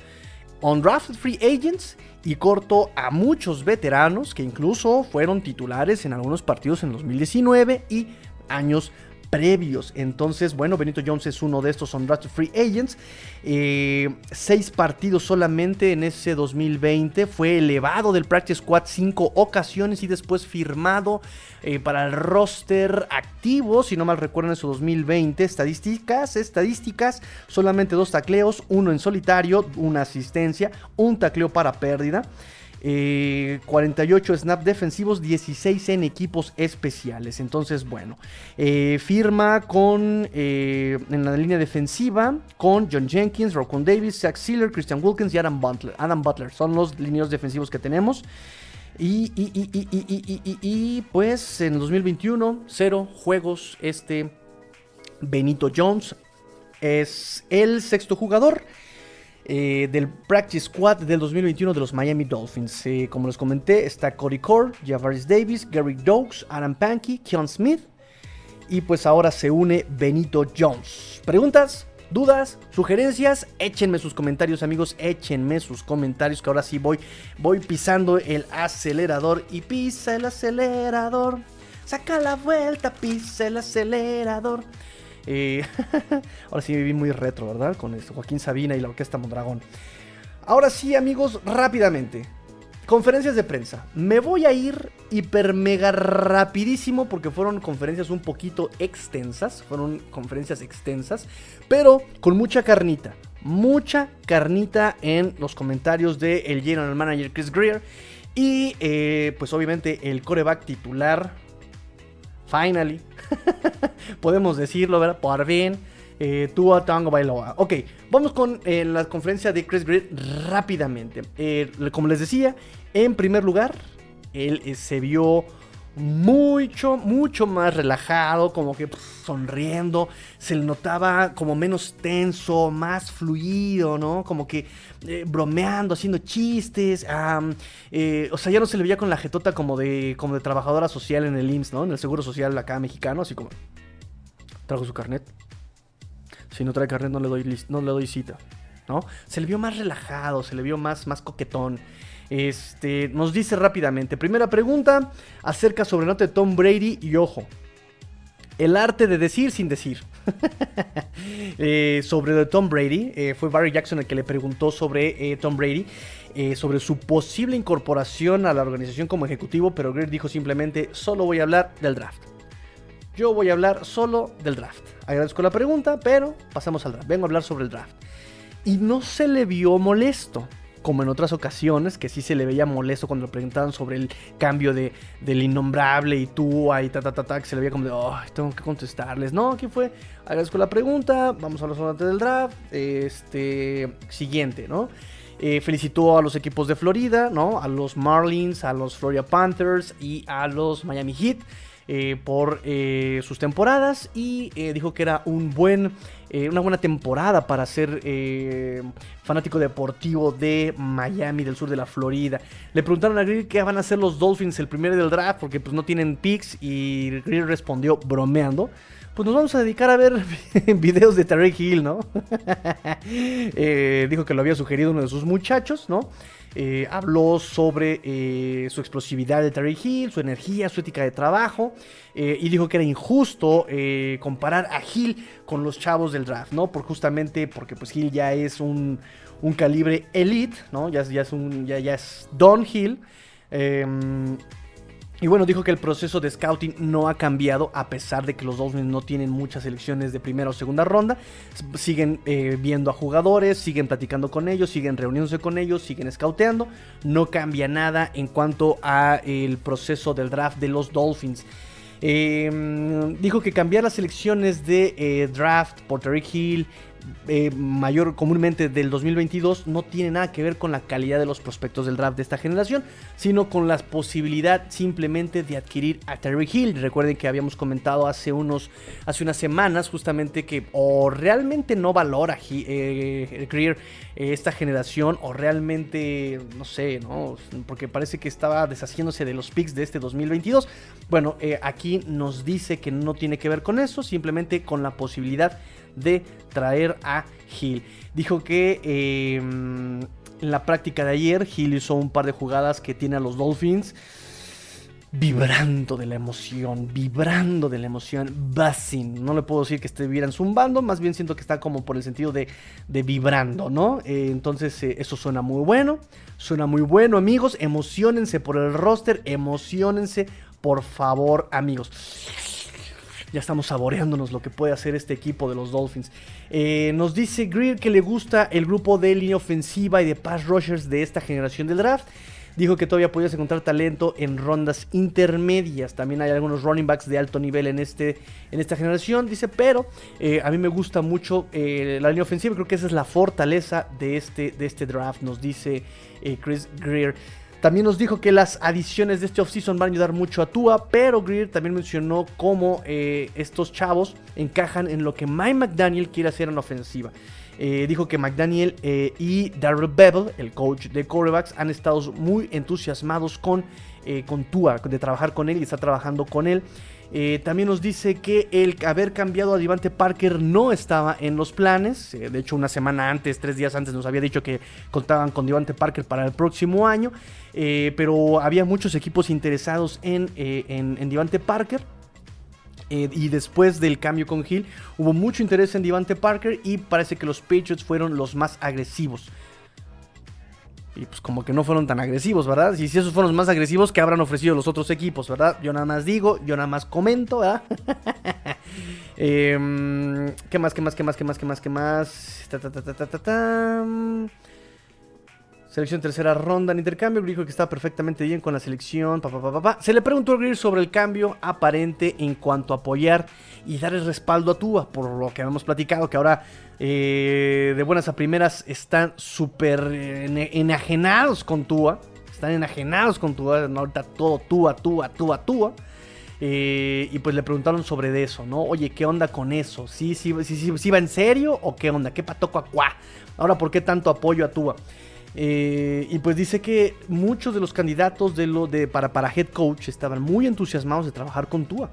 undrafted free agents y corto a muchos veteranos que incluso fueron titulares en algunos partidos en 2019 y años previos. Entonces, bueno, Benito Jones es uno de estos undrafted free agents. Eh, seis partidos solamente en ese 2020. Fue elevado del Practice Squad cinco ocasiones y después firmado eh, para el roster activo, si no mal recuerdo, en su 2020. Estadísticas, estadísticas, solamente dos tacleos, uno en solitario, una asistencia, un tacleo para pérdida. 48 eh, snap defensivos, 16 en equipos especiales. Entonces, bueno, eh, firma con eh, en la línea defensiva con John Jenkins, Rocon Davis, Zach Sealer, Christian Wilkins y Adam Butler. Adam Butler son los líneas defensivos que tenemos. Y, y, pues en 2021, cero juegos. Este Benito Jones es el sexto jugador eh, del Practice Squad del 2021 de los Miami Dolphins. Eh, como les comenté, está Cody Core, Javaris Davis, Gary Doakes, Adam Pankey, Keon Smith. Y pues ahora se une Benito Jones. ¿Preguntas? ¿Dudas? ¿Sugerencias? Échenme sus comentarios, amigos. Échenme sus comentarios. Que ahora sí voy, voy pisando el acelerador. Y pisa el acelerador. Saca la vuelta, pisa el acelerador. Ahora sí me vi muy retro, ¿verdad? Con esto, Joaquín Sabina y la Orquesta Mondragón. Ahora sí, amigos, rápidamente. Conferencias de prensa. Me voy a ir hiper mega rapidísimo porque fueron conferencias un poquito extensas. Fueron conferencias extensas, pero con mucha carnita. Mucha carnita en los comentarios de el general manager Chris Greer. Y eh, pues obviamente el coreback titular. Finally, Podemos decirlo, ¿verdad? Por fin. Eh, Tua Tango Bailoa. Ok, vamos con eh, la conferencia de Chris Greer rápidamente. Eh, como les decía, en primer lugar, él se vio mucho, mucho más relajado, como que sonriendo, se le notaba como menos tenso, más fluido, ¿no? Como que eh, bromeando, haciendo chistes, eh, o sea, ya no se le veía con la jetota como de, como de trabajadora social en el IMSS, ¿no? En el Seguro Social acá mexicano, así como, trajo su carnet. Si no trae carnet no le doy, no le doy cita, ¿no? Se le vio más relajado, se le vio más, más coquetón. Este, nos dice rápidamente, primera pregunta acerca sobre nota de Tom Brady y ojo, el arte de decir sin decir. eh, sobre Tom Brady. Eh, fue Barry Jackson el que le preguntó sobre Tom Brady. sobre su posible incorporación a la organización como ejecutivo, pero Greer dijo simplemente, solo voy a hablar del draft. Yo voy a hablar solo del draft. Agradezco la pregunta, pero pasamos al draft. Vengo a hablar sobre el draft. Y no se le vio molesto como en otras ocasiones, que sí se le veía molesto cuando le preguntaban sobre el cambio de, del innombrable y tú, ahí, ta, ta, ta, ta, que se le veía como de, oh, tengo que contestarles. No, aquí fue, agradezco la pregunta, vamos a hablar sobre del draft, este, siguiente, ¿no? Eh, felicitó a los equipos de Florida, ¿no? A los Marlins, a los Florida Panthers y a los Miami Heat. Eh, por eh, sus temporadas y dijo que era un buen eh, una buena temporada para ser eh, fanático deportivo de Miami, del sur de la Florida. Le preguntaron a Greer qué van a hacer los Dolphins el primero del draft, porque pues no tienen picks, y Greer respondió bromeando. Pues nos vamos a dedicar a ver videos de Tarek Hill, ¿no? Eh, dijo que lo había sugerido uno de sus muchachos, ¿no? Eh, habló sobre eh, su explosividad de Terry Hill, su energía, su ética de trabajo, eh, y dijo que era injusto comparar a Hill con los chavos del draft, ¿no? Por justamente porque pues Hill ya es un, calibre elite, ¿no? Ya, es un, ya, ya es Don Hill. Y bueno, dijo que el proceso de scouting no ha cambiado a pesar de que los Dolphins no tienen muchas selecciones de primera o segunda ronda. Siguen eh, viendo a jugadores, siguen platicando con ellos, siguen reuniéndose con ellos, siguen scouteando. No cambia nada en cuanto a el proceso del draft de los Dolphins. Em, dijo que cambiar las selecciones de eh, draft por Tariq Hill eh, mayor comúnmente del 2022 no tiene nada que ver con la calidad de los prospectos del draft de esta generación, sino con la posibilidad simplemente de adquirir a Terry Hill. Recuerden que habíamos comentado hace unos hace unas semanas justamente que o realmente no valora eh, Greer eh, esta generación o realmente no sé, ¿no? Porque parece que estaba deshaciéndose de los picks de este 2022. Bueno, aquí nos dice que no tiene que ver con eso, simplemente con la posibilidad de traer a Hill. Dijo que em, en la práctica de ayer Hill hizo un par de jugadas que tiene a los Dolphins vibrando de la emoción, vibrando de la emoción, buzzing. No le puedo decir que estuvieran zumbando, más bien siento que está como por el sentido de, vibrando, ¿no? Eh, entonces eh, eso suena muy bueno, suena muy bueno amigos, emocionense por el roster, emocionense por favor amigos ya estamos saboreándonos lo que puede hacer este equipo de los Dolphins. Eh, nos dice Greer que le gusta el grupo de línea ofensiva y de pass rushers de esta generación del draft. Dijo que todavía podías encontrar talento en rondas intermedias. También hay algunos running backs de alto nivel en, este, en esta generación. Dice, pero eh, a mí me gusta mucho eh, la línea ofensiva. Creo que esa es la fortaleza de este, de este draft, nos dice Chris Greer. También nos dijo que las adiciones de este offseason van a ayudar mucho a Tua, pero Greer también mencionó cómo eh, estos chavos encajan en lo que Mike McDaniel quiere hacer en la ofensiva. Eh, dijo que McDaniel eh, y Darrell Bevel, el coach de quarterbacks, han estado muy entusiasmados con, con Tua, de trabajar con él y está trabajando con él. También nos dice que el haber cambiado a Divante Parker no estaba en los planes. De hecho, una semana antes, tres días antes, nos había dicho que contaban con Divante Parker para el próximo año. Eh, pero había muchos equipos interesados en, en, Divante Parker. y después del cambio con Hill, hubo mucho interés en Divante Parker y parece que los Patriots fueron los más agresivos. Y pues como que no fueron tan agresivos, ¿verdad? Y si esos fueron los más agresivos, ¿qué habrán ofrecido los otros equipos, verdad? Yo nada más digo, yo nada más comento, ¿verdad? Em, ¿Qué más, qué más, qué más, qué más, qué más, qué más? Ta, ta, ta, Selección tercera ronda en intercambio. Dijo que estaba perfectamente bien con la selección. Se le preguntó a Greer sobre el cambio aparente en cuanto a apoyar y dar el respaldo a Tua. Por lo que hemos platicado, que ahora eh, de buenas a primeras están súper enajenados con Tua. Están enajenados con Tua. Ahorita todo Tua, Tua, Tua, Tua. Eh, y pues le preguntaron sobre eso, ¿no? Oye, ¿qué onda con eso? ¿Sí, sí, sí, sí, va en serio o qué onda? ¿Qué patoco a Ahora, ¿por qué tanto apoyo a Tua? Eh, y pues dice que muchos de los candidatos para head coach estaban muy entusiasmados de trabajar con Tua.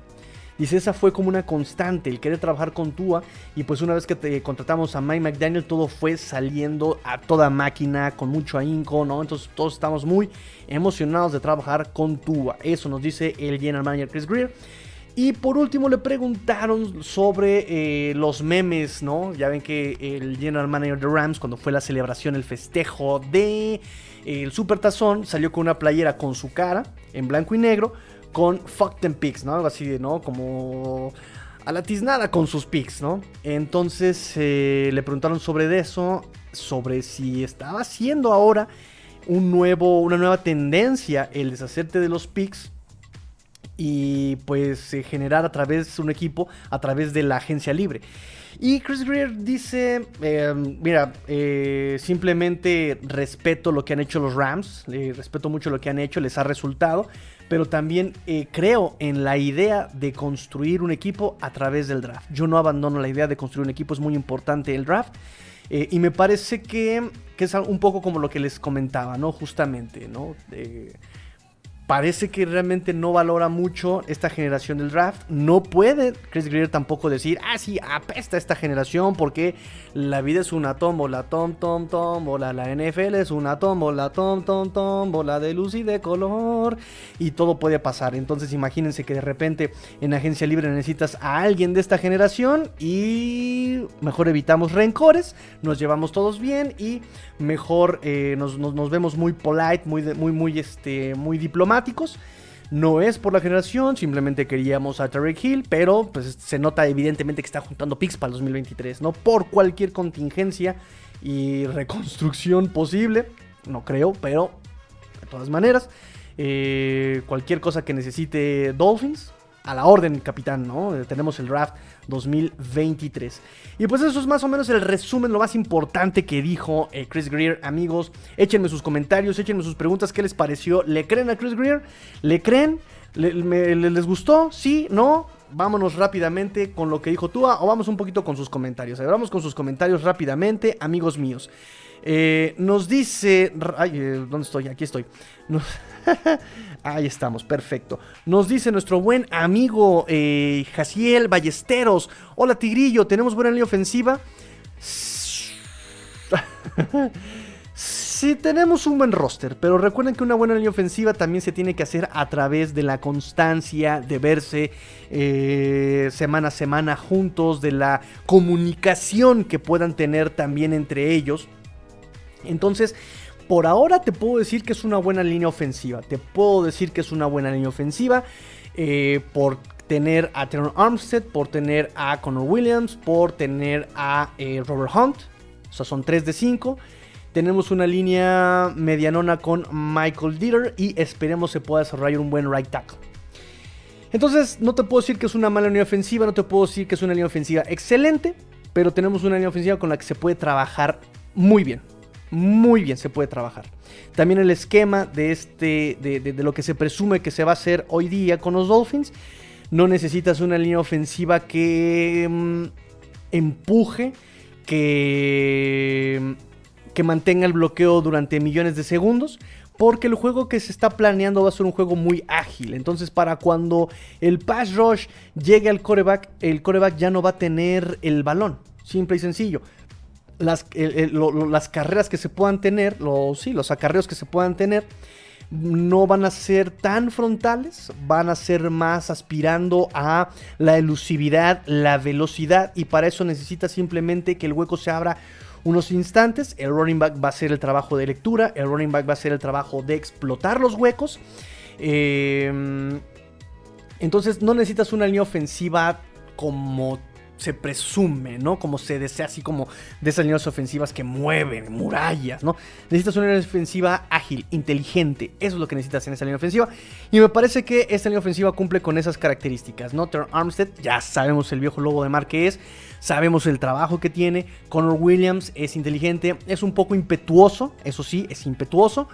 Dice, esa fue como una constante, el querer trabajar con Tua. Y pues una vez que te contratamos a Mike McDaniel, todo fue saliendo a toda máquina, con mucho ahínco, ¿no? Entonces todos estamos muy emocionados de trabajar con Tua. Eso nos dice el general manager Chris Greer. Y por último le preguntaron sobre eh, los memes, ¿no? Ya ven que el general manager de Rams, cuando fue la celebración, el festejo de eh, el Super Tazón, salió con una playera con su cara en blanco y negro con Fuck them pigs, ¿no? Algo así de, ¿no? Como a la tiznada con sus pics, ¿no? Entonces eh, le preguntaron sobre eso, sobre si estaba haciendo ahora un nuevo, una nueva tendencia el deshacerte de los pics y pues eh, generar a través de un equipo, a través de la agencia libre. Y Chris Greer dice, em, mira, eh, simplemente respeto lo que han hecho los Rams, respeto mucho lo que han hecho, les ha resultado, pero también eh, creo en la idea de construir un equipo a través del draft. Yo no abandono la idea de construir un equipo, es muy importante el draft. y me parece que, que, es un poco como lo que les comentaba, ¿no? Justamente, ¿no? Parece que realmente no valora mucho esta generación del draft. No puede Chris Greer tampoco decir, ah, sí, apesta esta generación porque la vida es una tómbola, tom, tom, tómbola. La NFL es una tómbola, tom, tom, tómbola de luz y de color. Y todo puede pasar. Entonces imagínense que de repente en agencia libre necesitas a alguien de esta generación y mejor evitamos rencores, nos llevamos todos bien y mejor eh, nos, vemos muy polite, muy, muy, muy, este, muy diplomáticos no es por la generación, simplemente queríamos a Tarek Hill, pero pues se nota evidentemente que está juntando picks para el 2023, ¿no? Por cualquier contingencia y reconstrucción posible, no creo, pero de todas maneras, eh, cualquier cosa que necesite Dolphins, a la orden, capitán, ¿no? Eh, tenemos el draft 2023. Y pues eso es más o menos el resumen, lo más importante que dijo eh, Chris Greer. Amigos, échenme sus comentarios, échenme sus preguntas, ¿qué les pareció? ¿Le creen a Chris Greer? ¿Le creen? ¿Les gustó? ¿Sí? ¿No? Vámonos rápidamente con lo que dijo Tua o vamos un poquito con sus comentarios. vamos con sus comentarios rápidamente, amigos míos. Eh, nos dice. Ay, ¿dónde estoy? Aquí estoy. Ahí estamos, perfecto. Nos dice nuestro buen amigo eh, Jaciel Ballesteros. Hola Tigrillo, ¿tenemos buena línea ofensiva? Sí, tenemos un buen roster, pero recuerden que una buena línea ofensiva también se tiene que hacer a través de la constancia, de verse eh, semana a semana juntos, de la comunicación que puedan tener también entre ellos. Entonces, por ahora te puedo decir que es una buena línea ofensiva. Te puedo decir que es una buena línea ofensiva eh, por tener a Teron Armstead, por tener a Connor Williams, por tener a eh, Robert Hunt. O sea, son 3 de 5. Tenemos una línea medianona con Michael Dieter y esperemos se pueda desarrollar un buen right tackle. Entonces, no te puedo decir que es una mala línea ofensiva, no te puedo decir que es una línea ofensiva excelente, pero tenemos una línea ofensiva con la que se puede trabajar muy bien muy bien se puede trabajar. También el esquema de, este, de, lo que se presume que se va a hacer hoy día con los Dolphins. No necesitas una línea ofensiva que mm, empuje, que, que mantenga el bloqueo durante millones de segundos. Porque el juego que se está planeando va a ser un juego muy ágil. Entonces, para cuando el pass rush llegue al coreback, el coreback ya no va a tener el balón. Simple y sencillo las, las carreras que se puedan tener, los, sí, los acarreos que se puedan tener, no van a ser tan frontales, van a ser más aspirando a la elusividad, la velocidad y para eso necesita simplemente que el hueco se abra unos instantes, el running back va a ser el trabajo de lectura, el running back va a ser el trabajo de explotar los huecos. Em, entonces no necesitas una línea ofensiva como se presume, ¿no? Como se desea, así como de esas líneas ofensivas que mueven murallas, ¿no? Necesitas una línea ofensiva ágil, inteligente. Eso es lo que necesitas en esa línea ofensiva. Y me parece que esta línea ofensiva cumple con esas características, ¿no? Turn Armstead, ya sabemos el viejo logo de mar que es, sabemos el trabajo que tiene. Connor Williams es inteligente, es un poco impetuoso, eso sí, es impetuoso.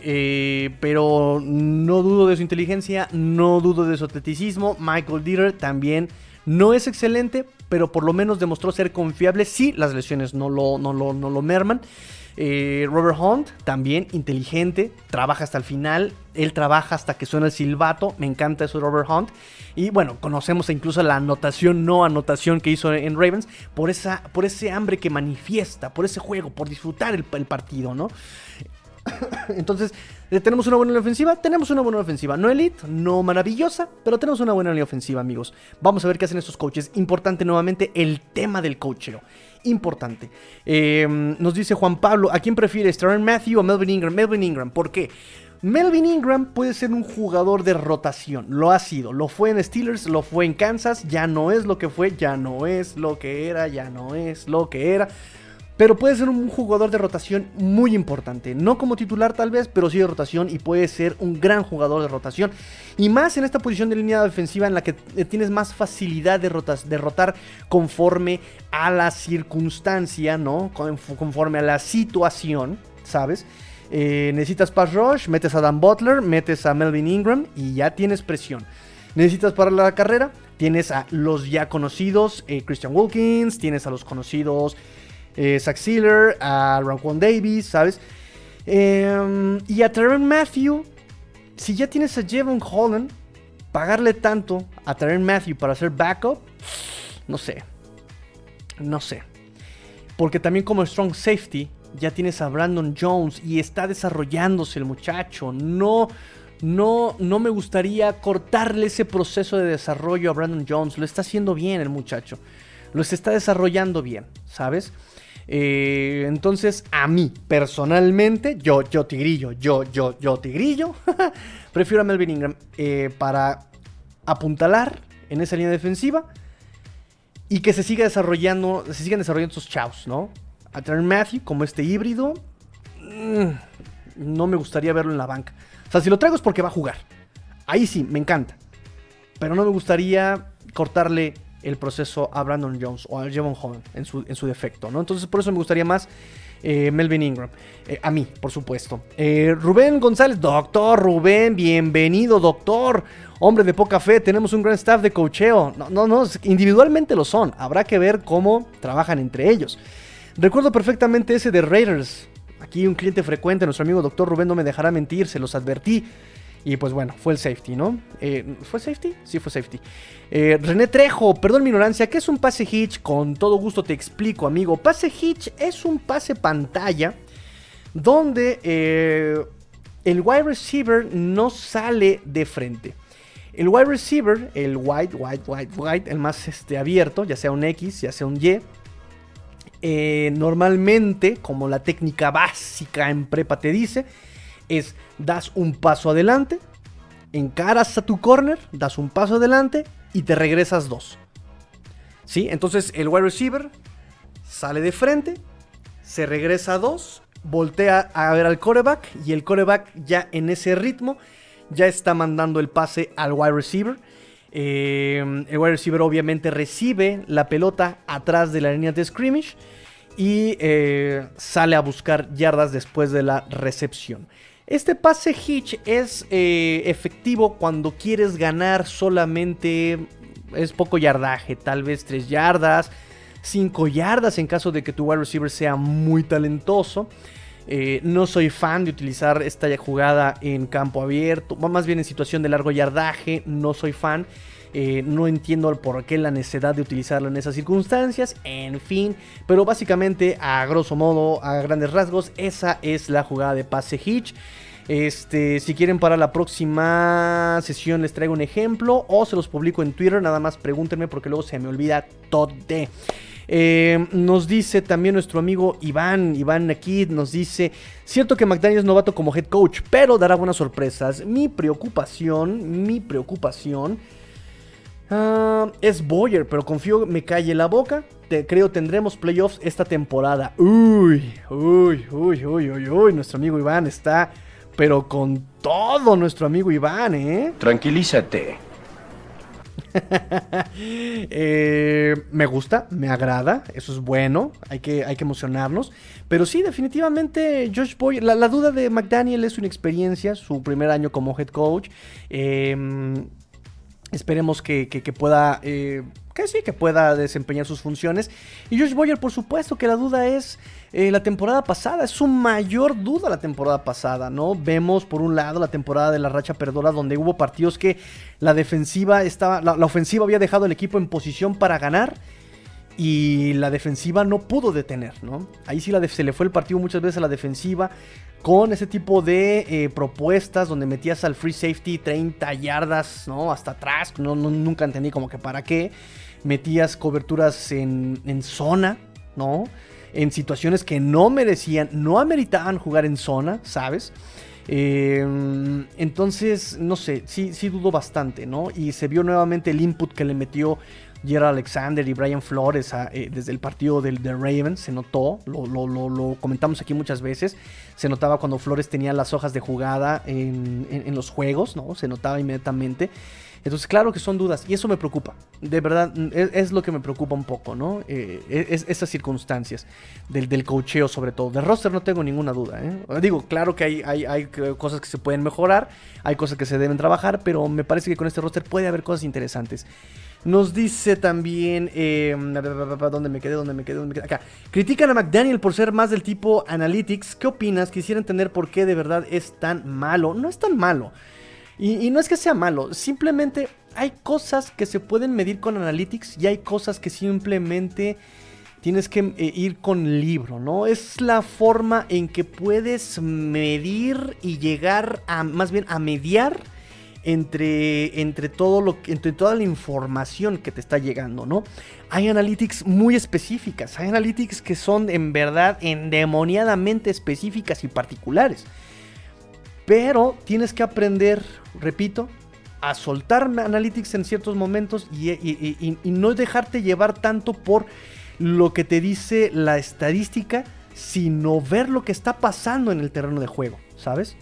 Eh, pero no dudo de su inteligencia, no dudo de su atleticismo. Michael Dieter también no es excelente, pero por lo menos demostró ser confiable. Sí, las lesiones no lo, no lo, merman. Eh, Robert Hunt, también inteligente, trabaja hasta el final. Él trabaja hasta que suena el silbato. Me encanta eso Robert Hunt. Y bueno, conocemos incluso la anotación, no anotación que hizo en Ravens, por, esa, por ese hambre que manifiesta, por ese juego, por disfrutar el, partido, ¿no? Entonces, ¿tenemos una buena línea ofensiva? Tenemos una buena ofensiva. No elite, no maravillosa, pero tenemos una buena línea ofensiva, amigos. Vamos a ver qué hacen estos coaches. Importante nuevamente el tema del coacheo. Importante. Em, nos dice Juan Pablo, ¿a quién prefieres? ¿Terran Matthew o Melvin Ingram? Melvin Ingram, ¿por qué? Melvin Ingram puede ser un jugador de rotación, lo ha sido, lo fue en Steelers, lo fue en Kansas, ya no es lo que fue, ya no es lo que era, ya no es lo que era. Pero puede ser un jugador de rotación muy importante. No como titular tal vez, pero sí de rotación y puede ser un gran jugador de rotación. Y más en esta posición de línea defensiva en la que eh, tienes más facilidad de, de rotar conforme a la circunstancia, ¿no? Conforme a la situación, ¿sabes? Eh, necesitas pass rush, metes a Dan Butler, metes a Melvin Ingram y ya tienes presión. Necesitas para la carrera, tienes a los ya conocidos eh, Christian Wilkins, tienes a los conocidos eh, Zach Sealer, a Raquan Davis, ¿sabes? Em, y a Terren Matthew, si ya tienes a Jevon Holland, pagarle tanto a Terren Matthew para hacer backup, no sé. No sé. Porque también como strong safety, ya tienes a Brandon Jones y está desarrollándose el muchacho. No, no, no me gustaría cortarle ese proceso de desarrollo a Brandon Jones. Lo está haciendo bien el muchacho. Lo está desarrollando bien, ¿sabes? Eh, entonces, a mí, personalmente, yo, yo tigrillo, yo, yo, yo tigrillo, prefiero a Melvin Ingram eh, para apuntalar en esa línea defensiva y que se siga desarrollando, se sigan desarrollando esos chavos, ¿no? A Trent Matthew como este híbrido, mm, no me gustaría verlo en la banca. O sea, si lo traigo es porque va a jugar. Ahí sí, me encanta. Pero no me gustaría cortarle el proceso a Brandon Jones o a Javon Holland en su, en su defecto, ¿no? Entonces por eso me gustaría más eh, Melvin Ingram. Eh, a mí, por supuesto. Eh, Rubén González, doctor Rubén, bienvenido, doctor. Hombre de poca fe, tenemos un gran staff de cocheo. No, no, no, individualmente lo son. Habrá que ver cómo trabajan entre ellos. Recuerdo perfectamente ese de Raiders. Aquí un cliente frecuente, nuestro amigo doctor Rubén no me dejará mentir, se los advertí. Y pues bueno, fue el safety, ¿no? Eh, ¿Fue safety? Sí, fue safety. Eh, René Trejo, perdón mi ignorancia, ¿qué es un pase hitch? Con todo gusto te explico, amigo. Pase hitch es un pase pantalla donde eh, el wide receiver no sale de frente. El wide receiver, el wide, wide, wide, wide, el más este, abierto, ya sea un X, ya sea un Y, normalmente, como la técnica básica en prepa te dice, es das un paso adelante, encaras a tu corner, das un paso adelante y te regresas dos. ¿Sí? Entonces el wide receiver sale de frente, se regresa a dos, voltea a ver al coreback y el coreback ya en ese ritmo ya está mandando el pase al wide receiver. Eh, el wide receiver obviamente recibe la pelota atrás de la línea de scrimmage y eh, sale a buscar yardas después de la recepción. Este pase hitch es eh, efectivo cuando quieres ganar solamente, es poco yardaje, tal vez 3 yardas, 5 yardas en caso de que tu wide receiver sea muy talentoso. Eh, no soy fan de utilizar esta jugada en campo abierto, más bien en situación de largo yardaje, no soy fan. Eh, no entiendo por qué la necesidad de utilizarlo en esas circunstancias. En fin, pero básicamente, a grosso modo, a grandes rasgos, esa es la jugada de pase hitch. Este, si quieren para la próxima sesión les traigo un ejemplo o se los publico en Twitter, nada más pregúntenme porque luego se me olvida todo. Eh, nos dice también nuestro amigo Iván, Iván aquí nos dice, cierto que McDaniel es novato como head coach, pero dará buenas sorpresas. Mi preocupación, mi preocupación ah, es Boyer, pero confío me calle la boca. Te, creo tendremos playoffs esta temporada. Uy, uy, uy, uy, uy, uy, nuestro amigo Iván está pero con todo nuestro amigo Iván, ¿eh? Tranquilízate. Eh, me gusta, me agrada, eso es bueno, hay que, hay que emocionarnos. Pero sí, definitivamente, Josh Boy, la, duda de McDaniel es una experiencia, su primer año como head coach. Em, esperemos que, pueda, eh, que sí, que pueda desempeñar sus funciones. Y Josh Boyer, por supuesto que la duda es eh, la temporada pasada. Es su mayor duda la temporada pasada, ¿no? Vemos por un lado la temporada de la racha perdora donde hubo partidos que la defensiva estaba, la, ofensiva había dejado el equipo en posición para ganar. Y la defensiva no pudo detener, ¿no? Ahí sí se le fue el partido muchas veces a la defensiva con ese tipo de eh, propuestas donde metías al free safety 30 yardas, ¿no? Hasta atrás, no, nunca entendí como que para qué. Metías coberturas en, en zona, ¿no? En situaciones que no merecían, no ameritaban jugar en zona, ¿sabes? Em, entonces, no sé, sí, sí dudo bastante, ¿no? Y se vio nuevamente el input que le metió Gerald Alexander y Brian Flores eh, desde el partido del, Ravens, se notó, lo, lo, comentamos aquí muchas veces, se notaba cuando Flores tenía las hojas de jugada en, los juegos, ¿no? Se notaba inmediatamente. Entonces, claro que son dudas y eso me preocupa. De verdad, es, lo que me preocupa un poco, ¿no? Eh, es, esas circunstancias del, del cocheo sobre todo. De roster no tengo ninguna duda, ¿eh? Digo, claro que hay, hay, hay, cosas que se pueden mejorar, hay cosas que se deben trabajar, pero me parece que con este roster puede haber cosas interesantes. Nos dice también. Eh, ¿Dónde me quedé? ¿Dónde me quedé? ¿Dónde me quedé? Acá. Critican a McDaniel por ser más del tipo Analytics. ¿Qué opinas? Quisiera entender por qué de verdad es tan malo. No es tan malo. Y, no es que sea malo. Simplemente hay cosas que se pueden medir con Analytics y hay cosas que simplemente tienes que eh, ir con libro, ¿no? Es la forma en que puedes medir y llegar a, más bien a mediar entre, entre, todo lo, entre toda la información que te está llegando, ¿no? Hay analytics muy específicas, hay analytics que son en verdad endemoniadamente específicas y particulares. Pero tienes que aprender, repito, a soltar analytics en ciertos momentos y, y, no dejarte llevar tanto por lo que te dice la estadística, sino ver lo que está pasando en el terreno de juego, ¿sabes?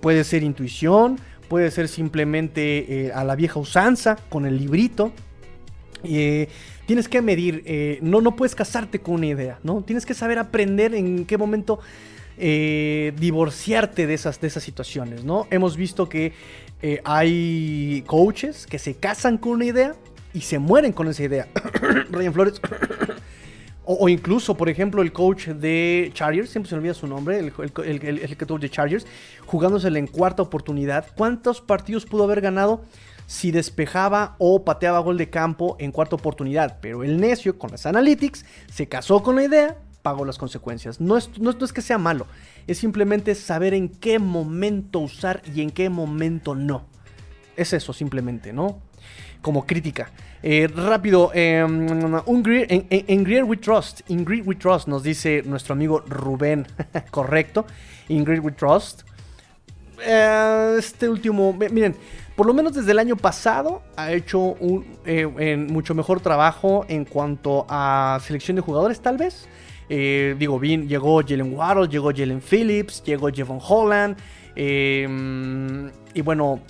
Puede ser intuición, puede ser simplemente eh, a la vieja usanza, con el librito. Eh, tienes que medir, eh, no, no puedes casarte con una idea, ¿no? Tienes que saber aprender en qué momento divorciarte de esas, de esas situaciones, ¿no? Hemos visto que hay coaches que se casan con una idea y se mueren con esa idea. Ryan Flores o, incluso, por ejemplo, el coach de Chargers, siempre se me olvida su nombre, el, el, coach de Chargers, jugándosele en cuarta oportunidad. ¿Cuántos partidos pudo haber ganado si despejaba o pateaba gol de campo en cuarta oportunidad? Pero el necio, con las analytics, se casó con la idea, pagó las consecuencias. No es, no es que sea malo, es simplemente saber en qué momento usar y en qué momento no. Es eso, simplemente, ¿no? Como crítica. Eh, rápido, em, en, Greer We Trust, in Greer We Trust nos dice nuestro amigo Rubén, correcto, in Greer We Trust. Eh, este último, miren, por lo menos desde el año pasado ha hecho un eh, mucho mejor trabajo en cuanto a selección de jugadores, tal vez. digo, bien, llegó Jalen Waddle, llegó Jalen Phillips, llegó Jevon Holland. Em, y bueno,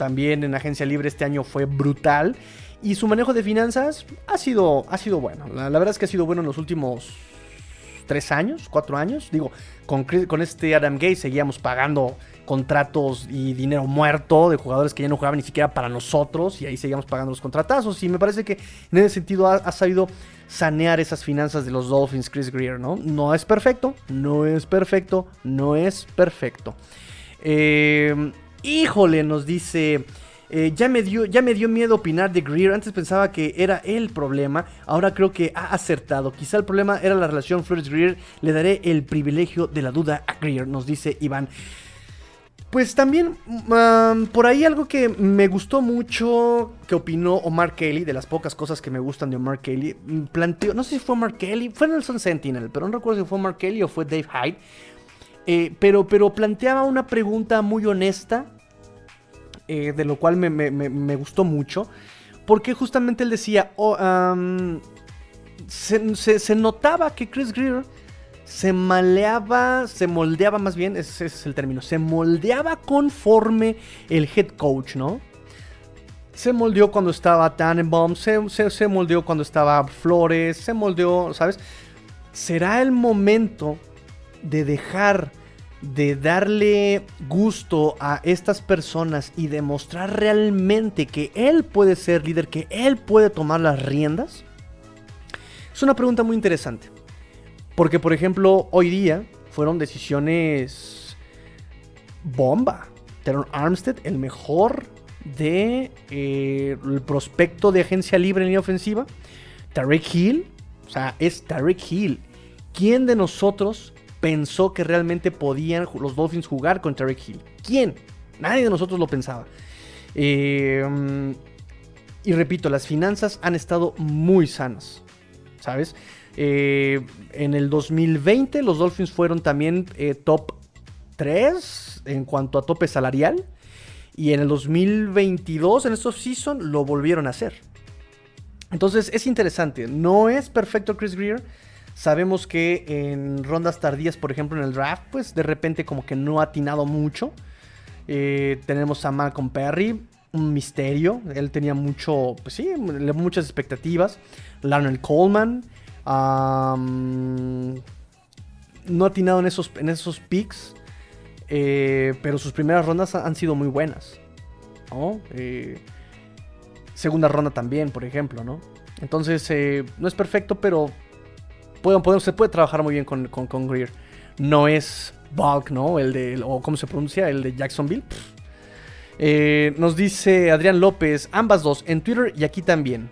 también en agencia libre este año fue brutal. Y su manejo de finanzas ha sido, ha sido bueno. La, verdad es que ha sido bueno en los últimos tres años, cuatro años. Digo, con, con este Adam Gay seguíamos pagando contratos y dinero muerto de jugadores que ya no jugaban ni siquiera para nosotros y ahí seguíamos pagando los contratazos y me parece que en ese sentido ha, sabido sanear esas finanzas de los Dolphins Chris Greer, ¿no? No es perfecto, no es perfecto, no es perfecto. Eh, Híjole, nos dice. Eh, ya, me dio, ya me dio miedo opinar de Greer. Antes pensaba que era el problema. Ahora creo que ha acertado. Quizá el problema era la relación Flores-Greer. Le daré el privilegio de la duda a Greer, nos dice Iván. Pues también por ahí algo que me gustó mucho que opinó Omar Kelly, de las pocas cosas que me gustan de Omar Kelly, mm, planteó, no sé si fue Omar Kelly, fue Nelson Sentinel, pero no recuerdo si fue Omar Kelly o fue Dave Hyde, eh, pero, pero planteaba una pregunta muy honesta, eh, de lo cual me, gustó mucho, porque justamente él decía, oh, se, notaba que Chris Greer se maleaba, se moldeaba más bien, ese, es el término, se moldeaba conforme el head coach, ¿no? Se moldeó cuando estaba Tannenbaum, se, se, se moldeó cuando estaba Flores, se moldeó, ¿sabes? ¿Será el momento de dejar de darle gusto a estas personas y demostrar realmente que él puede ser líder, que él puede tomar las riendas? Es una pregunta muy interesante. Porque, por ejemplo, hoy día fueron decisiones bomba. Teron Armstead, el mejor de eh, el prospecto de agencia libre en línea ofensiva, Tarek Hill, o sea, es Tarek Hill. ¿Quién de nosotros pensó que realmente podían los Dolphins jugar con Tarek Hill? ¿Quién? Nadie de nosotros lo pensaba. Eh, y repito, las finanzas han estado muy sanas, ¿sabes? Eh, en el 2020 los Dolphins fueron también eh, top 3 en cuanto a tope salarial. Y en el 2022, en estos season, lo volvieron a hacer. Entonces es interesante. No es perfecto Chris Greer. Sabemos que en rondas tardías, por ejemplo en el draft, pues de repente como que no ha atinado mucho. Eh, tenemos a Malcolm Perry, un misterio. Él tenía mucho, pues sí, muchas expectativas. Larnell Coleman. no ha atinado en esos, en esos picks. Eh, pero sus primeras rondas han sido muy buenas. Eh, segunda ronda también, por ejemplo, ¿no? Entonces, no es perfecto, pero se puede trabajar muy bien con, con, Greer. No es Bulk, ¿no? El de, o ¿cómo se pronuncia? El de Jacksonville. nos dice Adrián López, ambas dos, en Twitter y aquí también.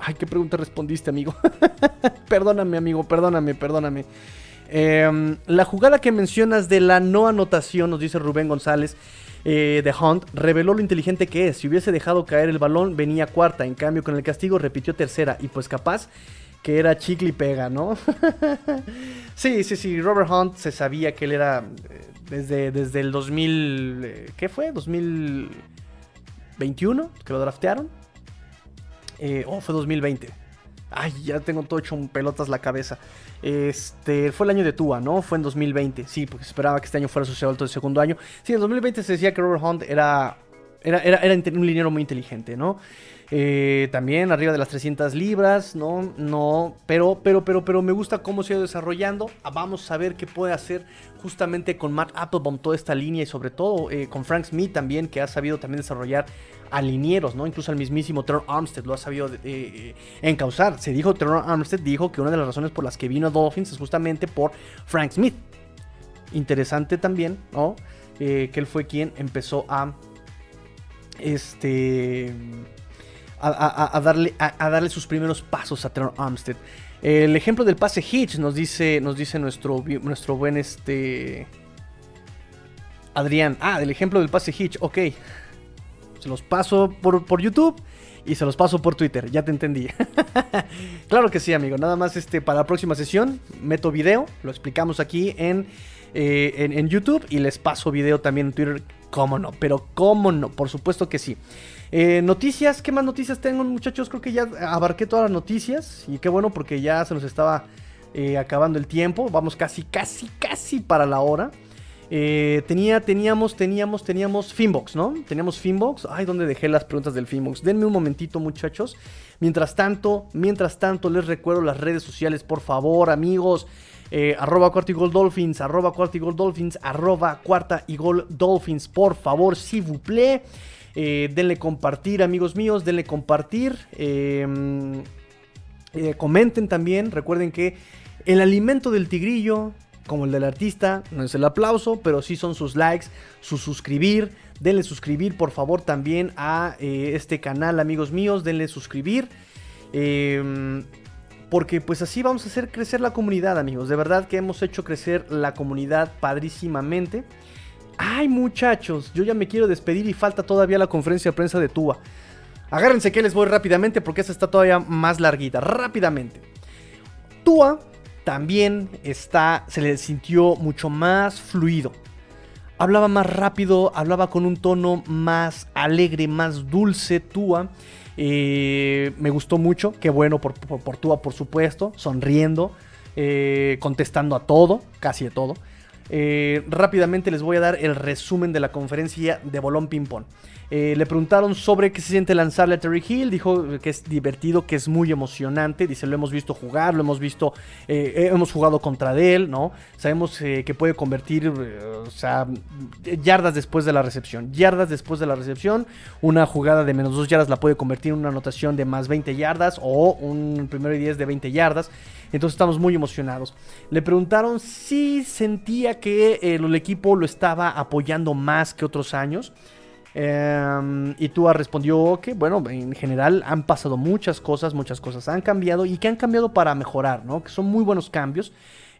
Ay, qué pregunta respondiste, amigo. perdóname, amigo, perdóname, perdóname. Em, la jugada que mencionas de la no anotación, nos dice Rubén González, eh, de Hunt, reveló lo inteligente que es. Si hubiese dejado caer el balón, venía cuarta. En cambio, con el castigo repitió tercera. Y pues capaz que era chicle y pega, ¿no? sí, sí, sí. Robert Hunt se sabía que él era eh, desde, desde el 2000... Eh, ¿Qué fue? ¿2021? Que lo draftearon. ¿O fue 2020? Ay, ya tengo todo hecho un pelotas la cabeza. Este, fue el año de Tua, ¿no? Fue en 2020. Sí, porque esperaba que este año fuera su segundo año. Sí, en 2020 se decía que Robert Hunt era, era, era, era un liniero muy inteligente, ¿no? Eh, también arriba de las 300 libras, ¿no? No, pero, pero, pero, pero me gusta cómo se ha ido desarrollando. Ah, vamos a ver qué puede hacer justamente con Matt Applebaum toda esta línea y sobre todo eh, con Frank Smith también, que ha sabido también desarrollar a linieros, ¿no? Incluso al mismísimo Teron Armstead lo ha sabido eh, eh, encauzar. Se dijo, Teron Armstead dijo que una de las razones por las que vino a Dolphins es justamente por Frank Smith. Interesante también, ¿no? Que él fue quien empezó a. Este. A, darle, a, darle sus primeros pasos a Teron Armstead. El ejemplo del pase Hitch nos dice, nos dice nuestro, nuestro buen este. Adrián. Ah, el ejemplo del pase Hitch, ok. Se los paso por, YouTube y se los paso por Twitter. Ya te entendí. claro que sí, amigo. Nada más este, para la próxima sesión meto video. Lo explicamos aquí en, eh, en, YouTube y les paso video también en Twitter. ¿Cómo no? Pero ¿cómo no? Por supuesto que sí. Eh, noticias, ¿qué más noticias tengo muchachos? Creo que ya abarqué todas las noticias y qué bueno porque ya se nos estaba eh, acabando el tiempo. Vamos casi, casi, casi para la hora. Eh, tenía, teníamos, teníamos, teníamos Finbox, ¿no? Teníamos Finbox. Ay, ¿dónde dejé las preguntas del Finbox? Denme un momentito, muchachos. Mientras tanto, mientras tanto, les recuerdo las redes sociales, por favor, amigos. Eh, arroba cuarta y gol dolphins, arroba cuarta y gol dolphins, arroba cuarta y gol dolphins, por favor, si vous plaît. Eh, denle compartir, amigos míos, denle compartir. Em, comenten también, recuerden que el alimento del tigrillo como el del artista, no es el aplauso, pero sí son sus likes, su suscribir. Denle suscribir por favor también a eh, este canal, amigos míos, denle suscribir. Em, porque pues así vamos a hacer crecer la comunidad, amigos. De verdad que hemos hecho crecer la comunidad padrísimamente. Ay, muchachos, yo ya me quiero despedir y falta todavía la conferencia de prensa de Tua. Agárrense que les voy rápidamente porque esta está todavía más larguita. Rápidamente. Tua también está, se le sintió mucho más fluido. Hablaba más rápido, hablaba con un tono más alegre, más dulce, Tua. Eh, me gustó mucho, qué bueno por, por, Tua, por supuesto, sonriendo, eh, contestando a todo, casi a todo. Eh, rápidamente les voy a dar el resumen de la conferencia de Bolón Ping Pong. Eh, le preguntaron sobre qué se siente lanzarle a Terry Hill. Dijo que es divertido, que es muy emocionante. Dice, lo hemos visto jugar, lo hemos visto, eh, hemos jugado contra él, ¿no? Sabemos que puede convertir, o sea, yardas después de la recepción. Yardas después de la recepción. Una jugada de menos 2 yardas la puede convertir en una anotación de más 20 yardas o un primero y 10 de 20 yardas. Entonces estamos muy emocionados. Le preguntaron si sentía que el equipo lo estaba apoyando más que otros años. Em, y Tua respondió que, bueno, en general han pasado muchas cosas, muchas cosas han cambiado y que han cambiado para mejorar, ¿no? Que son muy buenos cambios.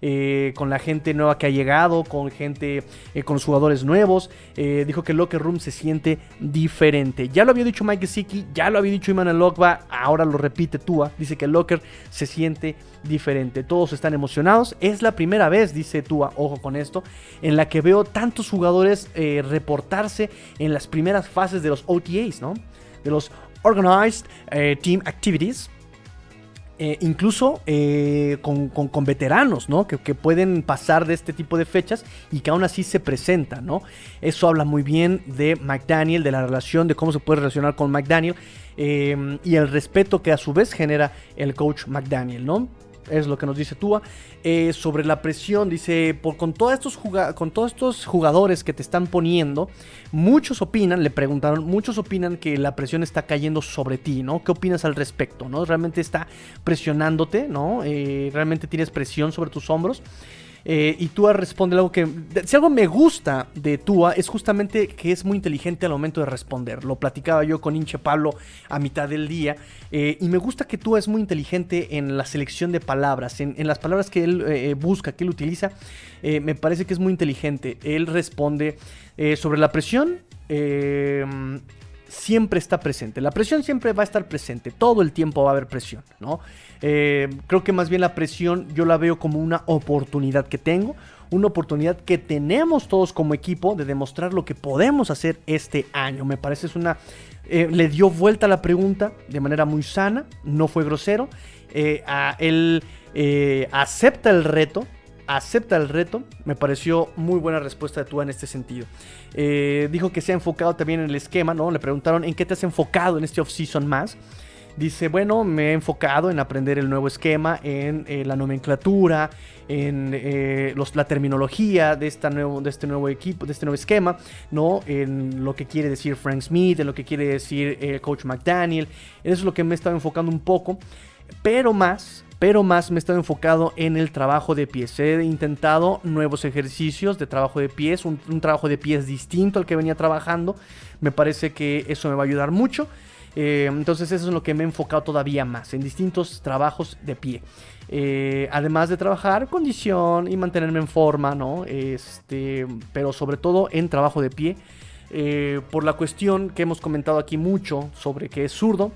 Eh, con la gente nueva que ha llegado, con gente, eh, con los jugadores nuevos. Eh, dijo que Locker Room se siente diferente. Ya lo había dicho Mike Gesicki, ya lo había dicho Iman Lokba, ahora lo repite Tua. Dice que el Locker se siente diferente. Todos están emocionados. Es la primera vez, dice Tua, ojo con esto, en la que veo tantos jugadores reportarse en las primeras fases de los OTAs, ¿no? De los Organized Team Activities. Eh, incluso eh, con, veteranos, ¿no? Que, pueden pasar de este tipo de fechas y que aún así se presentan, ¿no? Eso habla muy bien de McDaniel, de la relación, de cómo se puede relacionar con McDaniel eh, y el respeto que a su vez genera el coach McDaniel, ¿no? Es lo que nos dice Tua. Eh, sobre la presión, dice, por, con, todos estos con todos estos jugadores que te están poniendo, muchos opinan, le preguntaron, muchos opinan que la presión está cayendo sobre ti, ¿no? ¿Qué opinas al respecto, no? ¿Realmente está presionándote, no? Eh, ¿Realmente tienes presión sobre tus hombros? Eh, y Tua responde algo que. Si algo me gusta de Tua es justamente que es muy inteligente al momento de responder. Lo platicaba yo con Inche Pablo a mitad del día. Eh, y me gusta que Tua es muy inteligente en la selección de palabras, en, las palabras que él eh, busca, que él utiliza. me parece que es muy inteligente. Él responde sobre la presión siempre está presente. La presión siempre va a estar presente. Todo el tiempo va a haber presión, ¿no? Eh, creo que más bien la presión yo la veo como una oportunidad que tengo. Una oportunidad que tenemos todos como equipo de demostrar lo que podemos hacer este año. Me parece es una... Eh, le dio vuelta la pregunta de manera muy sana, no fue grosero. Eh, él acepta el reto, acepta el reto. Me pareció muy buena respuesta de Tua en este sentido. Eh, dijo que se ha enfocado también en el esquema, ¿no? Le preguntaron en qué te has enfocado en este off-season más. Dice, bueno, me he enfocado en aprender el nuevo esquema, en eh, la nomenclatura, en eh, la terminología de, esta nuevo, de este nuevo equipo, de este nuevo esquema, ¿no? En lo que quiere decir Frank Smith, en lo que quiere decir el coach McDaniel. Eso es lo que me he estado enfocando un poco. Pero más, pero más me he estado enfocado en el trabajo de pies. He intentado nuevos ejercicios de trabajo de pies, un, trabajo de pies distinto al que venía trabajando. Me parece que eso me va a ayudar mucho. Eh, entonces eso es lo que me he enfocado todavía más, en distintos trabajos de pie. Eh, además de trabajar condición y mantenerme en forma, ¿no? Este, pero sobre todo en trabajo de pie. Eh, por la cuestión que hemos comentado aquí mucho sobre que es zurdo,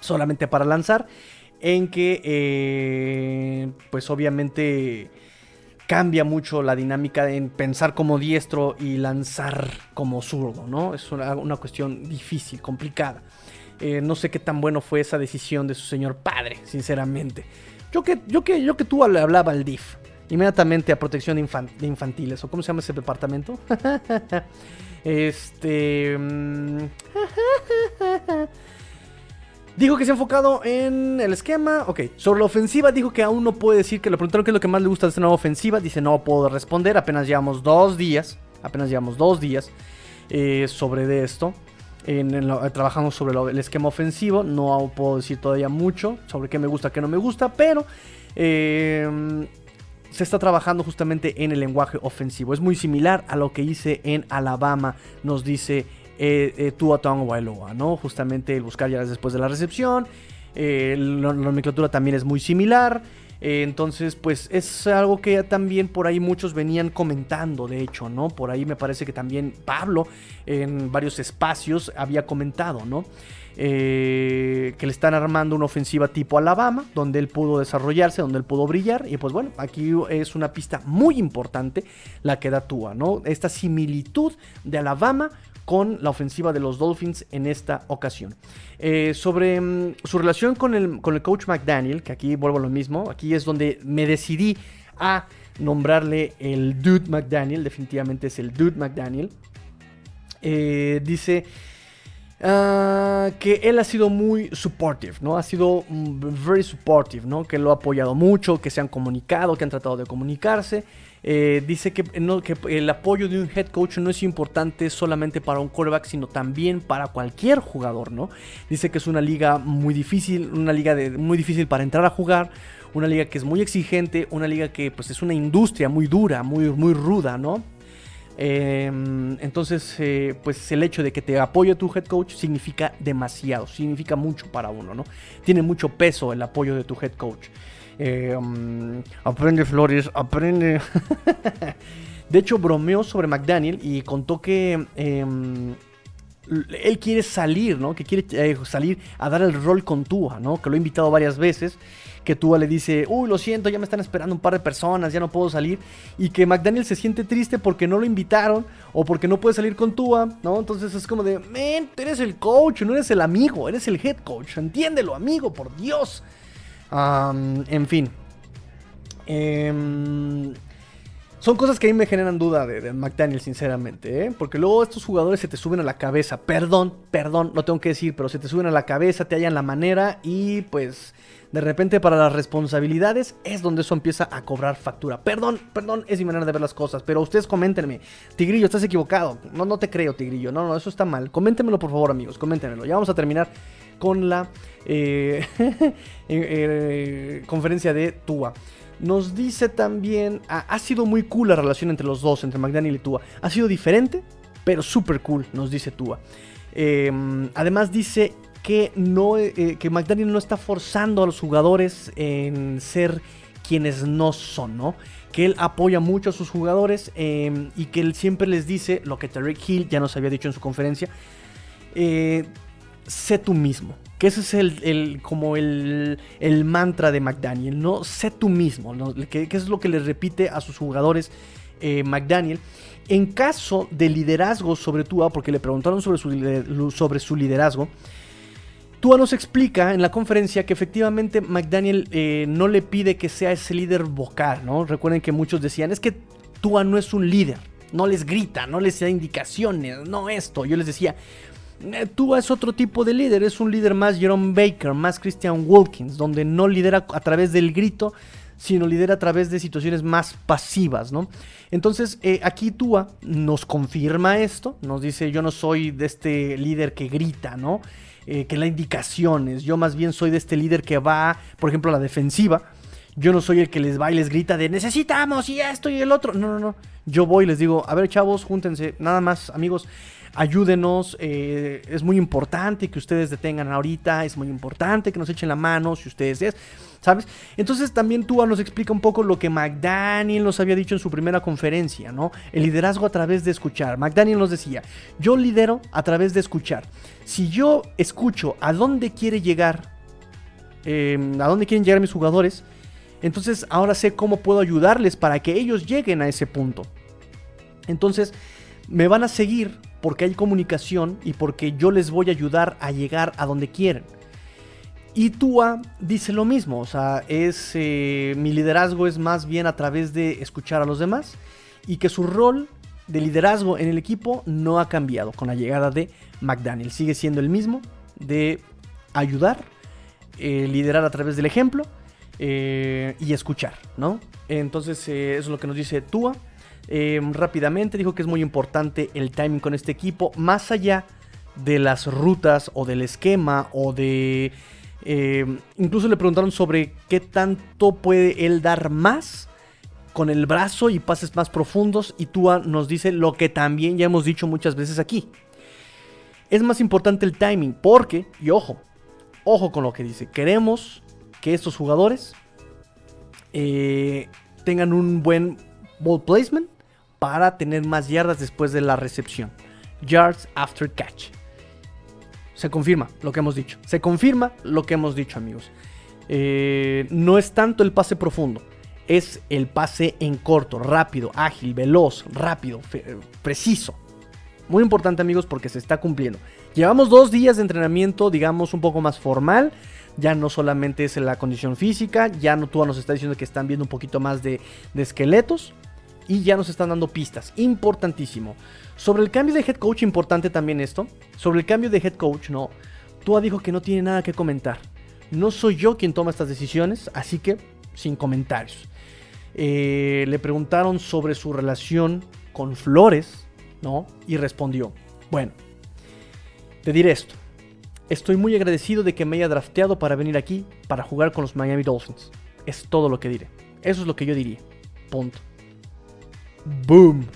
solamente para lanzar en que eh, pues obviamente cambia mucho la dinámica en pensar como diestro y lanzar como zurdo, ¿no? Es una, cuestión difícil, complicada. Eh, no sé qué tan bueno fue esa decisión de su señor padre, sinceramente. Yo que, yo que, yo que tú le hablaba al DIF, inmediatamente a protección de, infantiles, o cómo se llama ese departamento. este... Dijo que se ha enfocado en el esquema. Ok, sobre la ofensiva dijo que aún no puede decir que le preguntaron qué es lo que más le gusta de esta nueva ofensiva. Dice no puedo responder, apenas llevamos dos días. Apenas llevamos dos días eh, sobre de esto. En, trabajamos sobre el esquema ofensivo. No puedo decir todavía mucho sobre qué me gusta, qué no me gusta, pero em, se está trabajando justamente en el lenguaje ofensivo. Es muy similar a lo que hice en Alabama, nos dice eh, eh, Tua Tagovailoa, ¿no? Justamente el buscar ya después de la recepción. Eh, la, nomenclatura también es muy similar. Eh, entonces, pues es algo que también por ahí muchos venían comentando, de hecho, ¿no? Por ahí me parece que también Pablo en varios espacios había comentado, ¿no? que le están armando una ofensiva tipo Alabama, donde él pudo desarrollarse, donde él pudo brillar. Y pues bueno, aquí es una pista muy importante la que da Tua, ¿no? Esta similitud de Alabama con la ofensiva de los Dolphins en esta ocasión. Eh, sobre mm, su relación con el, con el coach McDaniel, que aquí vuelvo a lo mismo, aquí es donde me decidí a nombrarle el Dude McDaniel, definitivamente es el Dude McDaniel. Eh, dice ah, que él ha sido muy supportive, ¿no? Ha sido mm, very supportive, ¿no? Que lo ha apoyado mucho, que se han comunicado, que han tratado de comunicarse. Eh, dice que, el apoyo de un head coach no es importante solamente para un quarterback, sino también para cualquier jugador, ¿no? Dice que es una liga muy difícil, una liga muy difícil para entrar a jugar, una liga que es muy exigente, una liga que pues es una industria muy dura, muy, muy ruda, ¿no? Em, entonces, eh, pues el hecho de que te apoye tu head coach significa demasiado, significa mucho para uno, ¿no? Tiene mucho peso el apoyo de tu head coach. Em, aprende Flores, aprende. de hecho, bromeó sobre McDaniel y contó que em, él quiere salir, ¿no? Que quiere eh, salir a dar el rol con Tua, ¿no? Que lo ha invitado varias veces que Tua le dice, uy, lo siento, ya me están esperando un par de personas, ya no puedo salir. Y que McDaniel se siente triste porque no lo invitaron o porque no puede salir con Tua, ¿no? Entonces es como de, men, eres el coach, no eres el amigo, eres el head coach, entiéndelo, amigo, por Dios. En fin. Em, son cosas que a mí me generan duda de, McDaniel, sinceramente, ¿eh? Porque luego estos jugadores se te suben a la cabeza. Perdón, perdón, no tengo que decir, pero se te suben a la cabeza, te hallan la manera y pues de repente para las responsabilidades es donde eso empieza a cobrar factura. Perdón, perdón, es mi manera de ver las cosas, pero ustedes coméntenme. Tigrillo, estás equivocado. No, no te creo, Tigrillo. No, no, eso está mal. Coméntenmelo, por favor, amigos, coméntenmelo. Ya vamos a terminar con la eh, eh, conferencia de Tua. Nos dice también, ah, ha sido muy cool la relación entre los dos, entre McDaniel y Tua. Ha sido diferente, pero súper cool, nos dice Tua. Em, además dice que, no, eh, que McDaniel no está forzando a los jugadores en ser quienes no son, ¿no? Que él apoya mucho a sus jugadores em, y que él siempre les dice lo que Tarek Hill ya nos había dicho en su conferencia. Eh, sé tú mismo. Que ese es el, como el, mantra de McDaniel, ¿no? Sé tú mismo, ¿no? que, es lo que le repite a sus jugadores eh, McDaniel. En caso de liderazgo sobre Tua, porque le preguntaron sobre su, sobre su liderazgo, Tua nos explica en la conferencia que efectivamente McDaniel eh, no le pide que sea ese líder vocal, ¿no? Recuerden que muchos decían, es que Tua no es un líder, no les grita, no les da indicaciones, no esto. Yo les decía, Tua es otro tipo de líder, es un líder más Jerome Baker, más Christian Wilkins, donde no lidera a través del grito, sino lidera a través de situaciones más pasivas, ¿no? Entonces, eh, aquí Tua nos confirma esto, nos dice, yo no soy de este líder que grita, ¿no? Eh, que da indicaciones, yo más bien soy de este líder que va, por ejemplo, a la defensiva, yo no soy el que les va y les grita de necesitamos y esto y el otro, no, no, no, yo voy y les digo, a ver chavos, júntense, nada más amigos, ayúdenos, eh, es muy importante que ustedes detengan ahorita, es muy importante que nos echen la mano si ustedes es, ¿sabes? Entonces también Tua nos explica un poco lo que McDaniel nos había dicho en su primera conferencia, ¿no? El liderazgo a través de escuchar. McDaniel nos decía, yo lidero a través de escuchar. Si yo escucho a dónde quiere llegar, em, a dónde quieren llegar mis jugadores, entonces ahora sé cómo puedo ayudarles para que ellos lleguen a ese punto. Entonces, me van a seguir porque hay comunicación y porque yo les voy a ayudar a llegar a donde quieren. Y Tua dice lo mismo, o sea, es eh, mi liderazgo es más bien a través de escuchar a los demás y que su rol de liderazgo en el equipo no ha cambiado con la llegada de McDaniel, sigue siendo el mismo de ayudar, eh, liderar a través del ejemplo eh, y escuchar, ¿no? Entonces eso es lo que nos dice Tua. Em, rápidamente dijo que es muy importante el timing con este equipo, más allá de las rutas o del esquema o de... Em, incluso le preguntaron sobre qué tanto puede él dar más con el brazo y pases más profundos y Tua nos dice lo que también ya hemos dicho muchas veces aquí. Es más importante el timing porque, y ojo, ojo con lo que dice, queremos que estos jugadores eh, tengan un buen ball placement para tener más yardas después de la recepción. Yards after catch. Se confirma lo que hemos dicho. Se confirma lo que hemos dicho, amigos. Eh, no es tanto el pase profundo. Es el pase en corto, rápido, ágil, veloz, rápido, preciso. Muy importante, amigos, porque se está cumpliendo. Llevamos dos días de entrenamiento, digamos, un poco más formal. Ya no solamente es la condición física, ya no tú nos está diciendo que están viendo un poquito más de esqueletos y ya nos están dando pistas. Importantísimo. Sobre el cambio de head coach, importante también esto. Sobre el cambio de head coach, no. Tua dijo que no tiene nada que comentar. No soy yo quien toma estas decisiones, así que sin comentarios. Eh, le preguntaron sobre su relación con Flores, ¿no? Y respondió, bueno, te diré esto. Estoy muy agradecido de que me haya drafteado para venir aquí para jugar con los Miami Dolphins. Es todo lo que diré. Eso es lo que yo diría. Punto. Boom.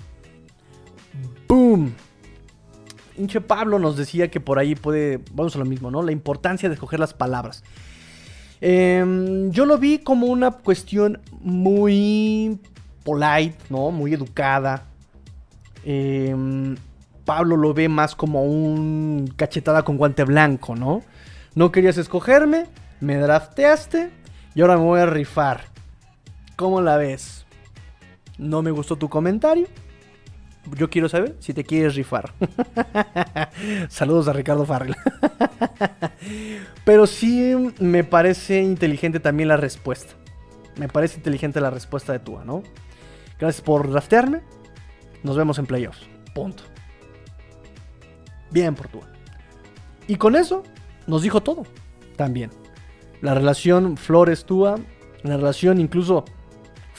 hinche Pablo nos decía que por ahí puede, vamos a lo mismo, ¿no? La importancia de escoger las palabras. Em, yo lo vi como una cuestión muy polite, ¿no? Muy educada. Em, Pablo lo ve más como un cachetada con guante blanco, ¿no? No querías escogerme, me drafteaste y ahora me voy a rifar. ¿Cómo la ves? No me gustó tu comentario. Yo quiero saber si te quieres rifar. Saludos a Ricardo Farrell. Pero sí me parece inteligente también la respuesta. Me parece inteligente la respuesta de Tua, ¿no? Gracias por draftearme. Nos vemos en playoffs. Punto. Bien por Tua. Y con eso nos dijo todo. También. La relación Flores-Tua. La relación incluso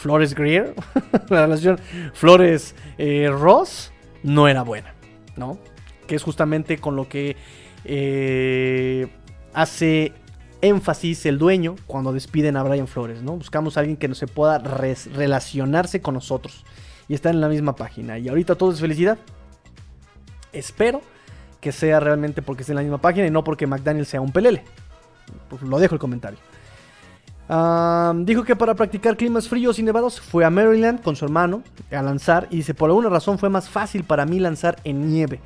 Flores Greer, la relación Flores eh, Ross, no era buena, ¿no? Que es justamente con lo que eh, hace énfasis el dueño cuando despiden a Brian Flores, ¿no? Buscamos a alguien que no se pueda relacionarse con nosotros y está en la misma página. Y ahorita todo es felicidad. Espero que sea realmente porque esté en la misma página y no porque McDaniel sea un pelele. Pues lo dejo el comentario dijo que para practicar climas fríos y nevados fue a Maryland con su hermano a lanzar y dice, por alguna razón fue más fácil para mí lanzar en nieve.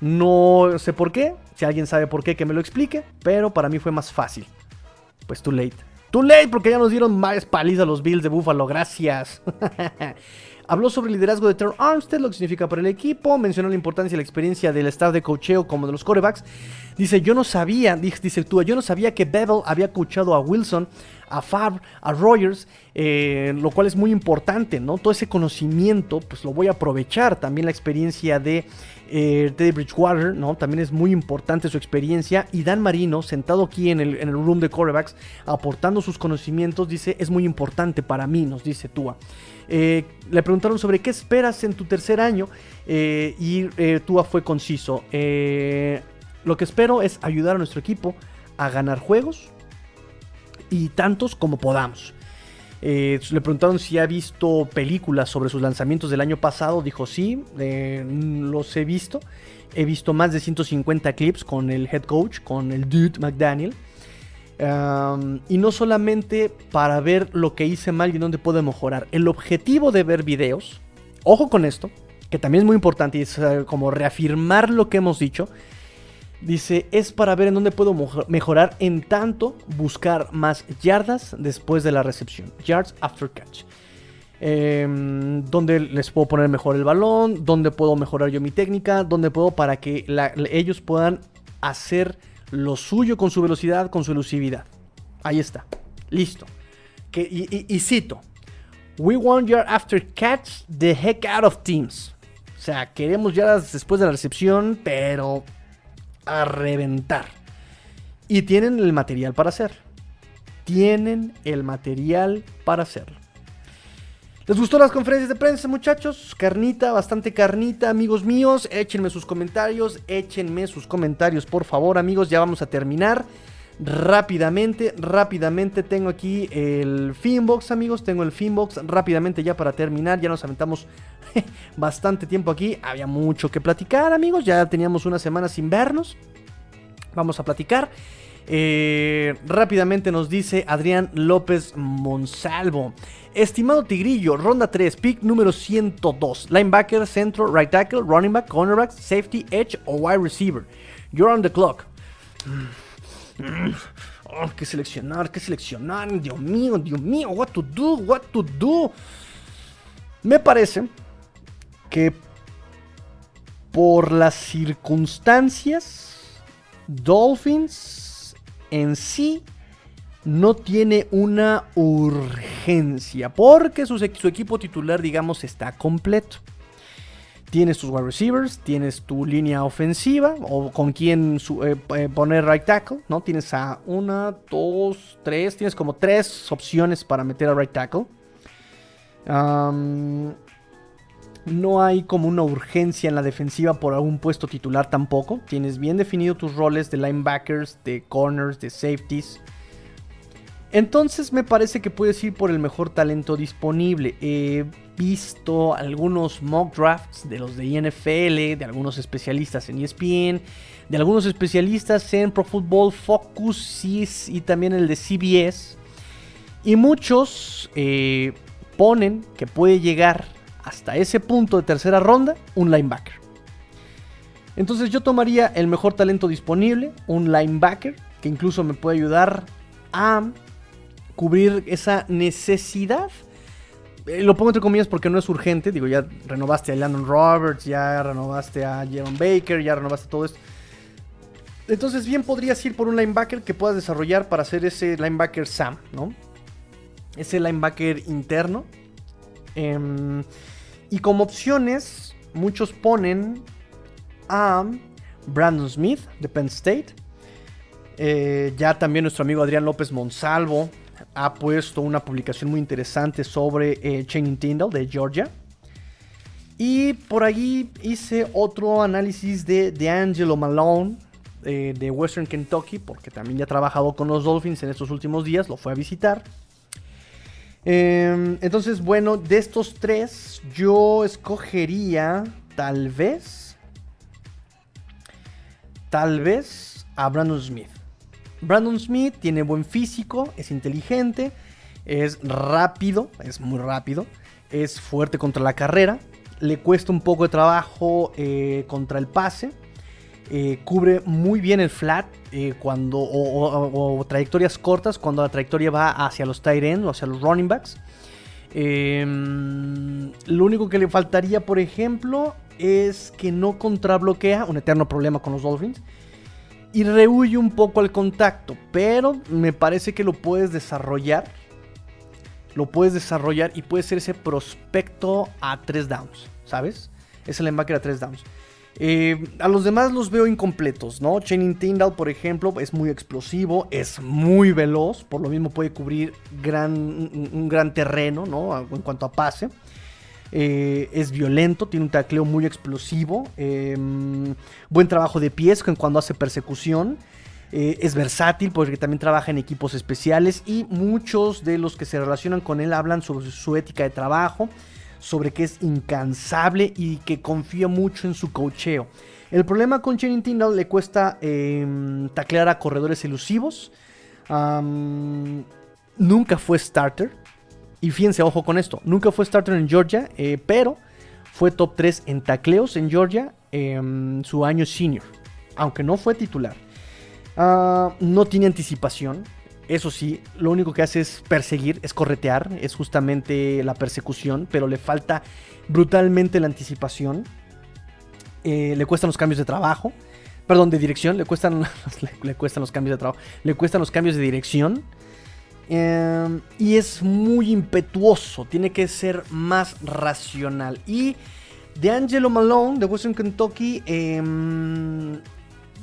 No sé por qué, si alguien sabe por qué que me lo explique, pero para mí fue más fácil. Pues too late. Too late porque ya nos dieron más paliza los Bills de Buffalo, gracias. Habló sobre el liderazgo de Terrell Armstead, lo que significa para el equipo. Mencionó la importancia y la experiencia del staff de cocheo como de los corebacks. Dice, yo no sabía, dice tú, yo no sabía que Bevel había coachado a Wilson a Favre, a Rogers, eh, lo cual es muy importante, ¿no? Todo ese conocimiento, pues lo voy a aprovechar. También la experiencia de eh, Teddy Bridgewater, ¿no? También es muy importante su experiencia. Y Dan Marino, sentado aquí en el, en el room de quarterbacks, aportando sus conocimientos, dice, es muy importante para mí, nos dice Tua. Eh, le preguntaron sobre qué esperas en tu tercer año y Tua fue conciso. lo que espero es ayudar a nuestro equipo a ganar juegos, y tantos como podamos. Eh, le preguntaron si ha visto películas sobre sus lanzamientos del año pasado. Dijo sí, eh, los he visto. He visto más de 150 clips con el head coach, con el dude McDaniel. Y no solamente para ver lo que hice mal y dónde puedo mejorar. El objetivo de ver videos, ojo con esto, que también es muy importante y es eh, como reafirmar lo que hemos dicho Dice, es para ver en dónde puedo mejorar en tanto buscar más yardas después de la recepción. Yards after catch. Em, donde les puedo poner mejor el balón, donde puedo mejorar yo mi técnica, donde puedo para que ellos puedan hacer lo suyo con su velocidad, con su elusividad. Ahí está. Listo. Que, y, cito. We want yard after catch the heck out of teams. O sea, queremos yardas después de la recepción, pero a reventar. Y tienen el material para hacerlo. Tienen el material para hacerlo. ¿Les gustó las conferencias de prensa, muchachos? Carnita, bastante carnita, amigos míos. Échenme sus comentarios, échenme sus comentarios, por favor, amigos. Ya vamos a terminar. Rápidamente, rápidamente tengo aquí el Finbox, amigos. Tengo el Finbox rápidamente ya para terminar. Ya nos aventamos bastante tiempo aquí. Había mucho que platicar, amigos. Ya teníamos una semana sin vernos. Vamos a platicar. Eh, rápidamente nos dice Adrián López Monsalvo. Estimado Tigrillo, ronda 3, pick número 102. Linebacker, centro, right tackle, running back, cornerback, safety, edge o wide receiver. You're on the clock. Oh, ¿Qué seleccionar? ¿Qué seleccionar? Dios mío, Dios mío, what to do, what to do. Me parece que por las circunstancias, Dolphins en sí no tiene una urgencia, porque su, su equipo titular, digamos, está completo. Tienes tus wide receivers, tienes tu línea ofensiva o con quién eh, eh, poner right tackle, ¿no? Tienes a una, dos, tres, tienes como tres opciones para meter a right tackle. No hay como una urgencia en la defensiva por algún puesto titular tampoco. Tienes bien definido tus roles de linebackers, de corners, de safeties. Entonces me parece que puedes ir por el mejor talento disponible. Eh, visto algunos mock drafts de los de NFL, de algunos especialistas en ESPN, de algunos especialistas en Pro Football Focus y, también el de CBS. Y muchos eh, ponen que puede llegar hasta ese punto de tercera ronda un linebacker. Entonces yo tomaría el mejor talento disponible, un linebacker, que incluso me puede ayudar a cubrir esa necesidad. Eh, lo pongo entre comillas porque no es urgente. Digo, ya renovaste a Landon Roberts, ya renovaste a Jaron Baker, ya renovaste todo esto. Entonces bien podrías ir por un linebacker que puedas desarrollar para hacer ese linebacker Sam, ¿no? Ese linebacker interno. Em, y como opciones, muchos ponen a Brandon Smith de Penn State. Eh, ya también nuestro amigo Adrián López Monsalvo ha puesto una publicación muy interesante sobre eh, Channing de Georgia. Y por allí hice otro análisis de D'Angelo Malone eh, de Western Kentucky, porque también ya ha trabajado con los Dolphins en estos últimos días, lo fue a visitar. Em, entonces, bueno, de estos tres, yo escogería tal vez, tal vez a Brandon Smith. Brandon Smith tiene buen físico, es inteligente, es rápido, es muy rápido, es fuerte contra la carrera, le cuesta un poco de trabajo eh, contra el pase eh, cubre muy bien el flat eh, cuando, o, trayectorias cortas cuando la trayectoria va hacia los tight end o hacia los running backs. Em, lo único que le faltaría, por ejemplo, es que no contrabloquea, un eterno problema con los Dolphins, y rehuye un poco al contacto, pero me parece que lo puedes desarrollar. Lo puedes desarrollar y puede ser ese prospecto a 3 downs, ¿sabes? Es el linebacker a 3 downs. Eh, a los demás los veo incompletos, ¿no? Channing Tyndall, por ejemplo, es muy explosivo, es muy veloz, por lo mismo puede cubrir gran, un gran terreno, ¿no? En cuanto a pase. Eh, es violento, tiene un tacleo muy explosivo, em, buen trabajo de pies cuando hace persecución. Eh, es versátil porque también trabaja en equipos especiales y muchos de los que se relacionan con él hablan sobre su ética de trabajo sobre que es incansable y que confía mucho en su cocheo. El problema con Channing Tyndall le cuesta em, taclear a corredores elusivos. nunca fue starter. Y fíjense, ojo con esto. Nunca fue starter en Georgia, eh, pero fue top 3 en tacleos en Georgia en su año senior. Aunque no fue titular. Ah, no tiene anticipación. Eso sí, lo único que hace es perseguir, es corretear, es justamente la persecución, pero le falta brutalmente la anticipación. Eh, le cuestan los cambios de trabajo, perdón, de dirección, le cuestan, le, cuestan los cambios de trabajo, le cuestan los cambios de dirección. Em, y es muy impetuoso, tiene que ser más racional. Y de Angelo Malone, de Western Kentucky, em,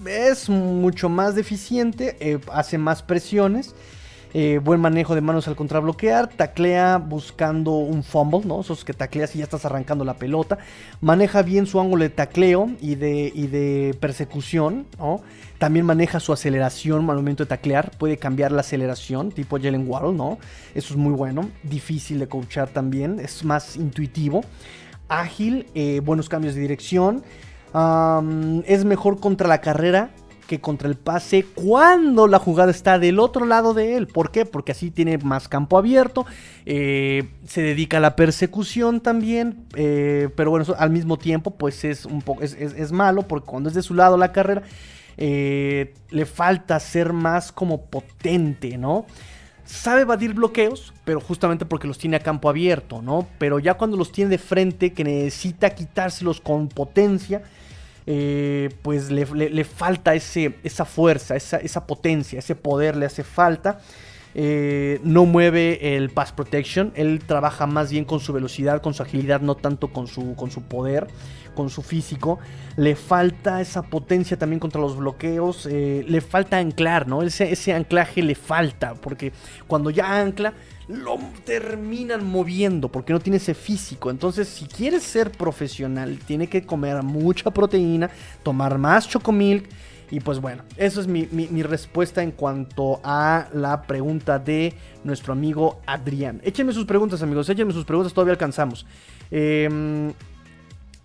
es mucho más deficiente, eh, hace más presiones. Eh, buen manejo de manos al contrabloquear, taclea buscando un fumble, ¿no? Esos que tacleas y ya estás arrancando la pelota. Maneja bien su ángulo de tacleo y de, de persecución. También maneja su aceleración al momento de taclear, puede cambiar la aceleración, tipo Jalen Waddle, ¿no? Eso es muy bueno, difícil de coachar también, es más intuitivo. Ágil, eh, buenos cambios de dirección es mejor contra la carrera que contra el pase cuando la jugada está del otro lado de él. ¿Por qué? Porque así tiene más campo abierto, eh, se dedica a la persecución también, eh, pero bueno, al mismo tiempo pues es un poco, es, malo porque cuando es de su lado la carrera eh, le falta ser más como potente, ¿no? Sabe evadir bloqueos, pero justamente porque los tiene a campo abierto, ¿no? Pero ya cuando los tiene de frente, que necesita quitárselos con potencia, eh, pues le, falta ese, esa fuerza, esa, potencia, ese poder le hace falta. Eh, no mueve el pass protection, él trabaja más bien con su velocidad, con su agilidad, no tanto con su, con su poder, con su físico. Le falta esa potencia también contra los bloqueos, eh, le falta anclar, ¿no? Ese, ese anclaje le falta, porque cuando ya ancla lo terminan moviendo porque no tiene ese físico. Entonces, si quieres ser profesional, tiene que comer mucha proteína, tomar más chocomilk, Y pues bueno, eso es mi, mi, respuesta en cuanto a la pregunta de nuestro amigo Adrián. Échenme sus preguntas, amigos, échenme sus preguntas, todavía alcanzamos. Eh,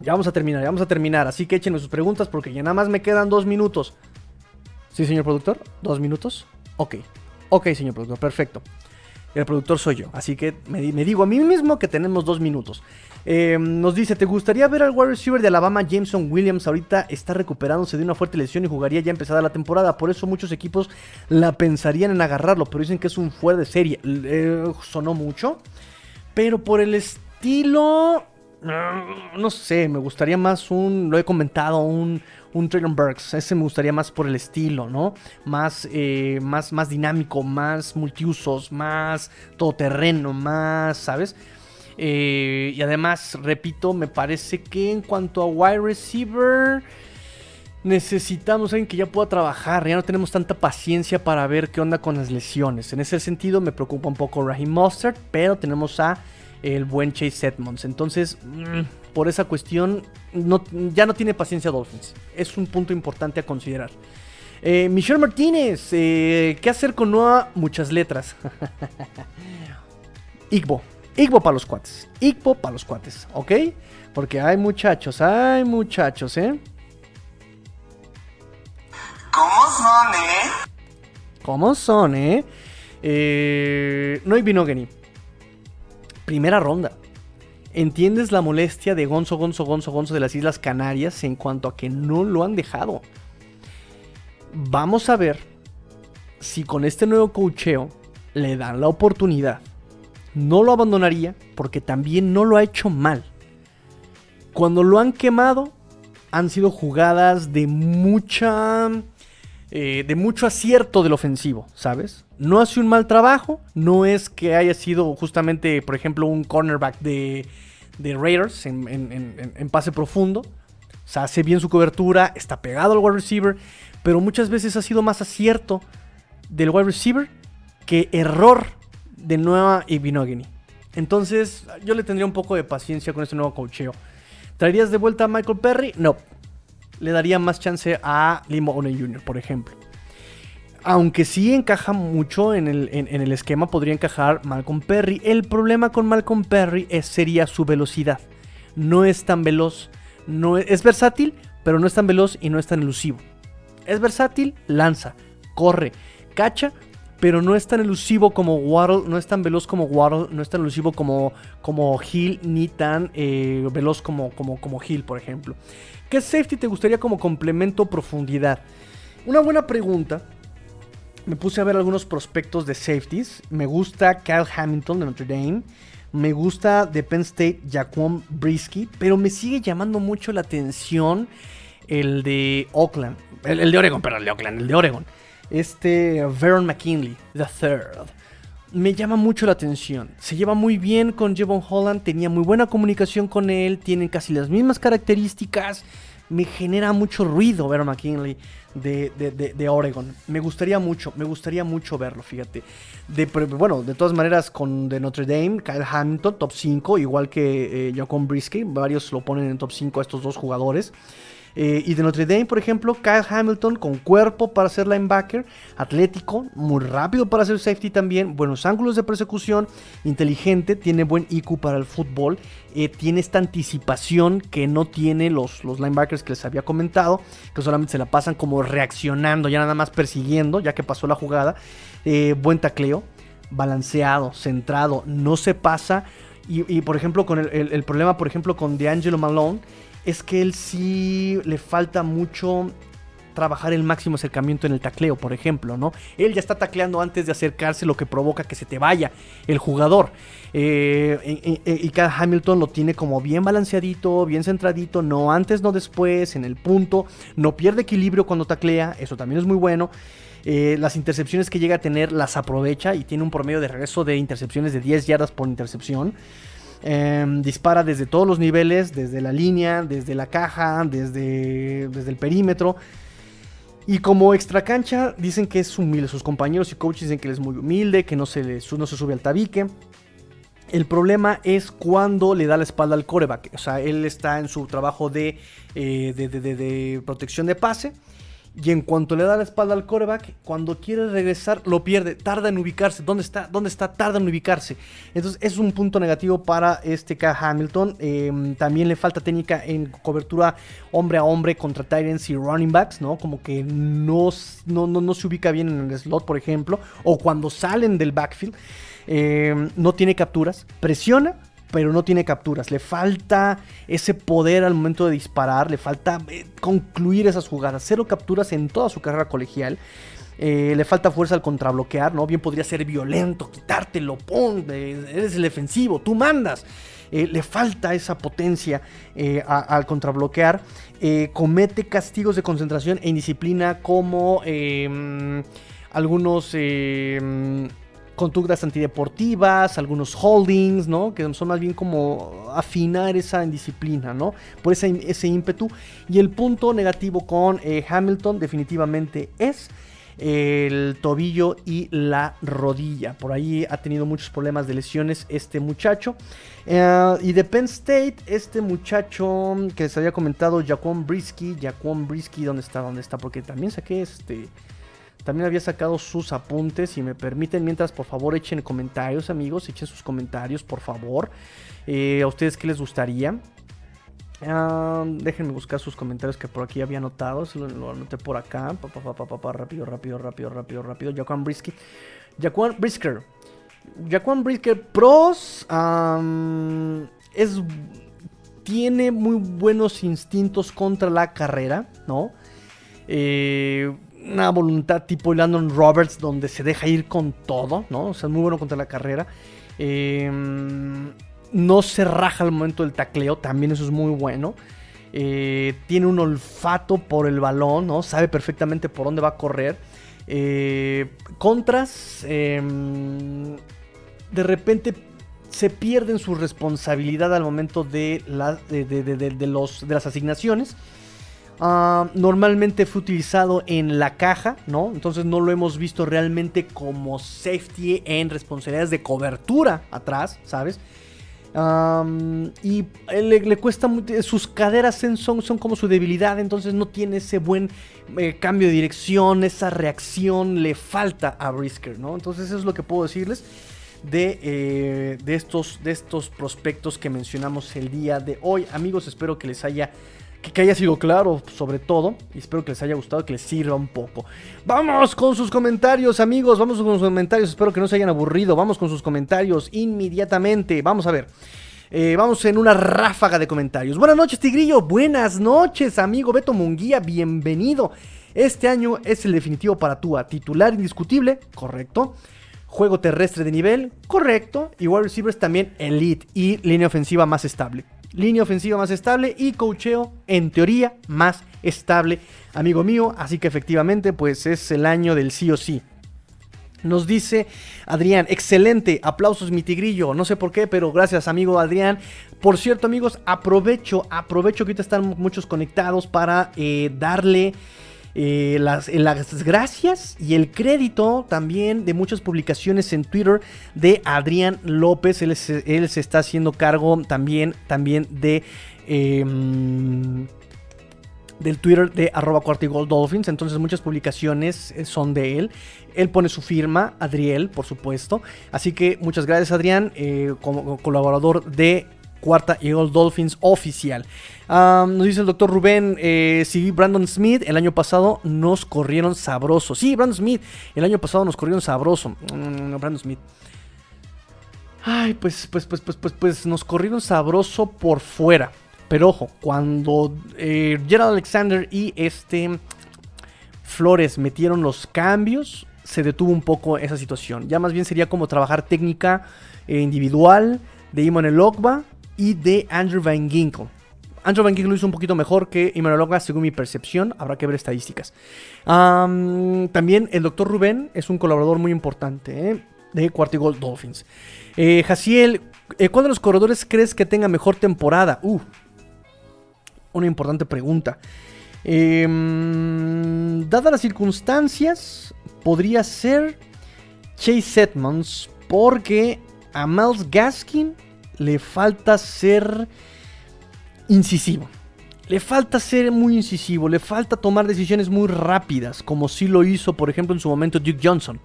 ya vamos a terminar, ya vamos a terminar. Así que échenme sus preguntas porque ya nada más me quedan dos minutos. ¿Sí, señor productor? ¿Dos minutos? Ok. Ok, señor productor, perfecto. El productor soy yo, así que me, digo a mí mismo que tenemos dos minutos. Em, nos dice, ¿te gustaría ver al wide receiver de Alabama, Jameson Williams? Ahorita está recuperándose de una fuerte lesión y jugaría ya empezada la temporada. Por eso muchos equipos la pensarían en agarrarlo, pero dicen que es un fuera de serie. Eh, sonó mucho, pero por el estilo no sé, me gustaría más un, lo he comentado, un, un Traylon Burks. Ese me gustaría más por el estilo, ¿no? Más, eh, más, más dinámico, más multiusos, más todoterreno, más, ¿sabes? Eh, y además, repito, me parece que en cuanto a wide receiver, necesitamos alguien que ya pueda trabajar. Ya no tenemos tanta paciencia para ver qué onda con las lesiones. En ese sentido, me preocupa un poco Raheem Mustard, pero tenemos a el buen Chase Edmonds. Entonces, mm, por esa cuestión, ya no tiene paciencia Dolphins. Es un punto importante a considerar. Eh, Michelle Martínez, eh, ¿qué hacer con Noah? Muchas letras. Igbo. Igbo para los cuates. Igbo para los cuates, ¿ok? Porque hay muchachos, hay muchachos, ¿eh? ¿Cómo son, eh? ¿Cómo son, eh? eh no hay Binogany primera ronda. ¿Entiendes la molestia de Gonzo, Gonzo, Gonzo, Gonzo de las Islas Canarias en cuanto a que no lo han dejado? Vamos a ver si con este nuevo cocheo le dan la oportunidad. No lo abandonaría porque también no lo ha hecho mal. Cuando lo han quemado, han sido jugadas de mucha eh, de mucho acierto del ofensivo, ¿sabes? No hace un mal trabajo, no es que haya sido justamente, por ejemplo, un cornerback de, de Raiders en, pase profundo. O sea, hace bien su cobertura, está pegado al wide receiver, pero muchas veces ha sido más acierto del wide receiver que error de nueva Ibinogini. Entonces, yo le tendría un poco de paciencia con este nuevo cocheo. ¿Traerías de vuelta a Michael Perry? No, le daría más chance a Limo One Jr., por ejemplo. Aunque sí encaja mucho en el, en, el, esquema, podría encajar Malcolm Perry. El problema con Malcolm Perry es, sería su velocidad. No es tan veloz. No es, versátil, pero no es tan veloz y no es tan elusivo. Es versátil, lanza, corre, cacha, pero no es tan elusivo como Waddle, no es tan veloz como Waddle, no es tan elusivo como, como Hill, ni tan eh, veloz como, como, como Hill, por ejemplo. ¿Qué safety te gustaría como complemento profundidad? Una buena pregunta. Me puse a ver algunos prospectos de safeties. Me gusta Kyle Hamilton de Notre Dame. Me gusta de Penn State Jaquan Brisky. Pero me sigue llamando mucho la atención el de Oakland. El, de Oregon, perdón, el de Oakland, el de Oregon. Este Veron McKinley, the third me llama mucho la atención. Se lleva muy bien con Jevon Holland, tenía muy buena comunicación con él, tienen casi las mismas características. Me genera mucho ruido ver a McKinley de, de, Oregon. Me gustaría mucho, me gustaría mucho verlo, fíjate. Bueno, de todas maneras, con de Notre Dame, Kyle Hamilton, top 5, igual que eh, Jacon Brisky, varios lo ponen en top 5 a estos dos jugadores. Eh, y de Notre Dame, por ejemplo, Kyle Hamilton con cuerpo para ser linebacker, atlético, muy rápido para ser safety también, buenos ángulos de persecución, inteligente, tiene buen IQ para el fútbol, eh, tiene esta anticipación que no tiene los, los linebackers que les había comentado, que solamente se la pasan como reaccionando, ya nada más persiguiendo, ya que pasó la jugada. Eh, buen tacleo, balanceado, centrado, no se pasa. Y, por ejemplo, con el, el problema, por ejemplo, con DeAngelo Malone es que él sí le falta mucho trabajar el máximo acercamiento en el tacleo, por ejemplo, ¿no? Él ya está tacleando antes de acercarse, lo que provoca que se te vaya el jugador. Eh, y, cada Hamilton lo tiene como bien balanceadito, bien centradito, no antes, no después, en el punto, no pierde equilibrio cuando taclea, eso también es muy bueno. Eh, las intercepciones que llega a tener las aprovecha y tiene un promedio de regreso de intercepciones de 10 yardas por intercepción. Em, dispara desde todos los niveles, desde la línea, desde la caja, desde, desde el perímetro. Y como extra cancha dicen que es humilde. Sus compañeros y coaches dicen que él es muy humilde, que no se, le, no se sube al tabique. El problema es cuando le da la espalda al coreback. O sea, él está en su trabajo de, eh, de, protección de pase. Y en cuanto le da la espalda al coreback, cuando quiere regresar, lo pierde. Tarda en ubicarse. ¿Dónde está? ¿Dónde está? Tarda en ubicarse. Entonces es un punto negativo para este K. Hamilton. Em, también le falta técnica en cobertura hombre a hombre contra Titans y running backs, ¿no? Como que no, no, no, se ubica bien en el slot, por ejemplo. O cuando salen del backfield. Em, no tiene capturas. Presiona, pero no tiene capturas. Le falta ese poder al momento de disparar, le falta eh, concluir esas jugadas. Cero capturas en toda su carrera colegial. Eh, le falta fuerza al contrabloquear, ¿no? Bien podría ser violento, quitártelo, pum, eres el defensivo, tú mandas. Eh, le falta esa potencia al contrabloquear. comete castigos de concentración e indisciplina como em, algunos em, conductas antideportivas, algunos holdings, ¿no? Que son más bien como afinar esa indisciplina, ¿no? Por ese, ese ímpetu. Y el punto negativo con eh, Hamilton definitivamente es el tobillo y la rodilla. Por ahí ha tenido muchos problemas de lesiones este muchacho. Eh, y de Penn State, este muchacho que les había comentado, Jaquan Brisky. Jaquan Brisky, ¿dónde está? ¿Dónde está? Porque también saqué este también había sacado sus apuntes. Si me permiten, mientras por favor echen comentarios, amigos. Echen sus comentarios, por favor. Eh, ¿A ustedes qué les gustaría? Ah, déjenme buscar sus comentarios que por aquí había anotado. lo, anoté por acá. Pa, rápido, rápido, rápido, rápido, rápido. Jaquan Brisky. Jaquan Brisker. Jaquan Brisker Pros. es, tiene muy buenos instintos contra la carrera, ¿no? Eh, una voluntad tipo Landon Roberts donde se deja ir con todo, ¿no? O sea, muy bueno contra la carrera. Em, no se raja al momento del tacleo, también eso es muy bueno. Eh, tiene un olfato por el balón, ¿no? Sabe perfectamente por dónde va a correr. Eh, contras, em, de repente se pierden su responsabilidad al momento de, de las asignaciones. Ah, normalmente fue utilizado en la caja, ¿no? Entonces no lo hemos visto realmente como safety en responsabilidades de cobertura atrás, ¿sabes? y le, cuesta mucho, sus caderas son, son como su debilidad, entonces no tiene ese buen eh, cambio de dirección, esa reacción le falta a Brisker, ¿no? Entonces eso es lo que puedo decirles de, eh, de, estos, de estos prospectos que mencionamos el día de hoy. Amigos, espero que les haya que, haya sido claro sobre todo. Y espero que les haya gustado, que les sirva un poco. Vamos con sus comentarios, amigos. Vamos con sus comentarios. Espero que no se hayan aburrido. Vamos con sus comentarios inmediatamente. Vamos a ver. Eh, vamos en una ráfaga de comentarios. Buenas noches, Tigrillo. Buenas noches, amigo Beto Munguía. Bienvenido. Este año es el definitivo para Tua. Titular indiscutible, correcto. Juego terrestre de nivel, correcto. Y wide receivers también elite. Y línea ofensiva más estable línea ofensiva más estable y cocheo en teoría más estable, amigo mío. Así que efectivamente, pues es el año del sí o sí. Nos dice Adrián, excelente, aplausos mi tigrillo, no sé por qué, pero gracias amigo Adrián. Por cierto amigos, aprovecho, aprovecho que ahorita están muchos conectados para eh, darle eh, las, las, gracias y el crédito también de muchas publicaciones en Twitter de Adrián López. Él, se está haciendo cargo también, también de... Em, del Twitter de arroba Dolphins. Entonces muchas publicaciones eh, son de él. Él pone su firma, Adriel, por supuesto. Así que muchas gracias Adrián, eh, como colaborador de Cuarta Eagle Dolphins oficial. nos dice el doctor Rubén, eh, sí, Brandon Smith, el año pasado nos corrieron sabroso. Sí, Brandon Smith, el año pasado nos corrieron sabroso. Brandon Smith. Ay, pues, pues, pues, pues, pues, pues nos corrieron sabroso por fuera. Pero ojo, cuando eh, Gerald Alexander y este Flores metieron los cambios, se detuvo un poco esa situación. Ya más bien sería como trabajar técnica eh, individual de Imon Elokba y de Andrew Van Ginkle. Andrew Van Ginkle lo hizo un poquito mejor que Immanuel según mi percepción. Habrá que ver estadísticas. también el doctor Rubén es un colaborador muy importante ¿eh? de Cuartigol Dolphins. Eh, Jaciel, eh, ¿cuál de los corredores crees que tenga mejor temporada? Uh, una importante pregunta. Em, dadas las circunstancias, podría ser Chase Edmonds porque a Miles Gaskin le falta ser incisivo. le falta ser muy incisivo, le falta tomar decisiones muy rápidas, como sí lo hizo, por ejemplo, en su momento Duke Johnson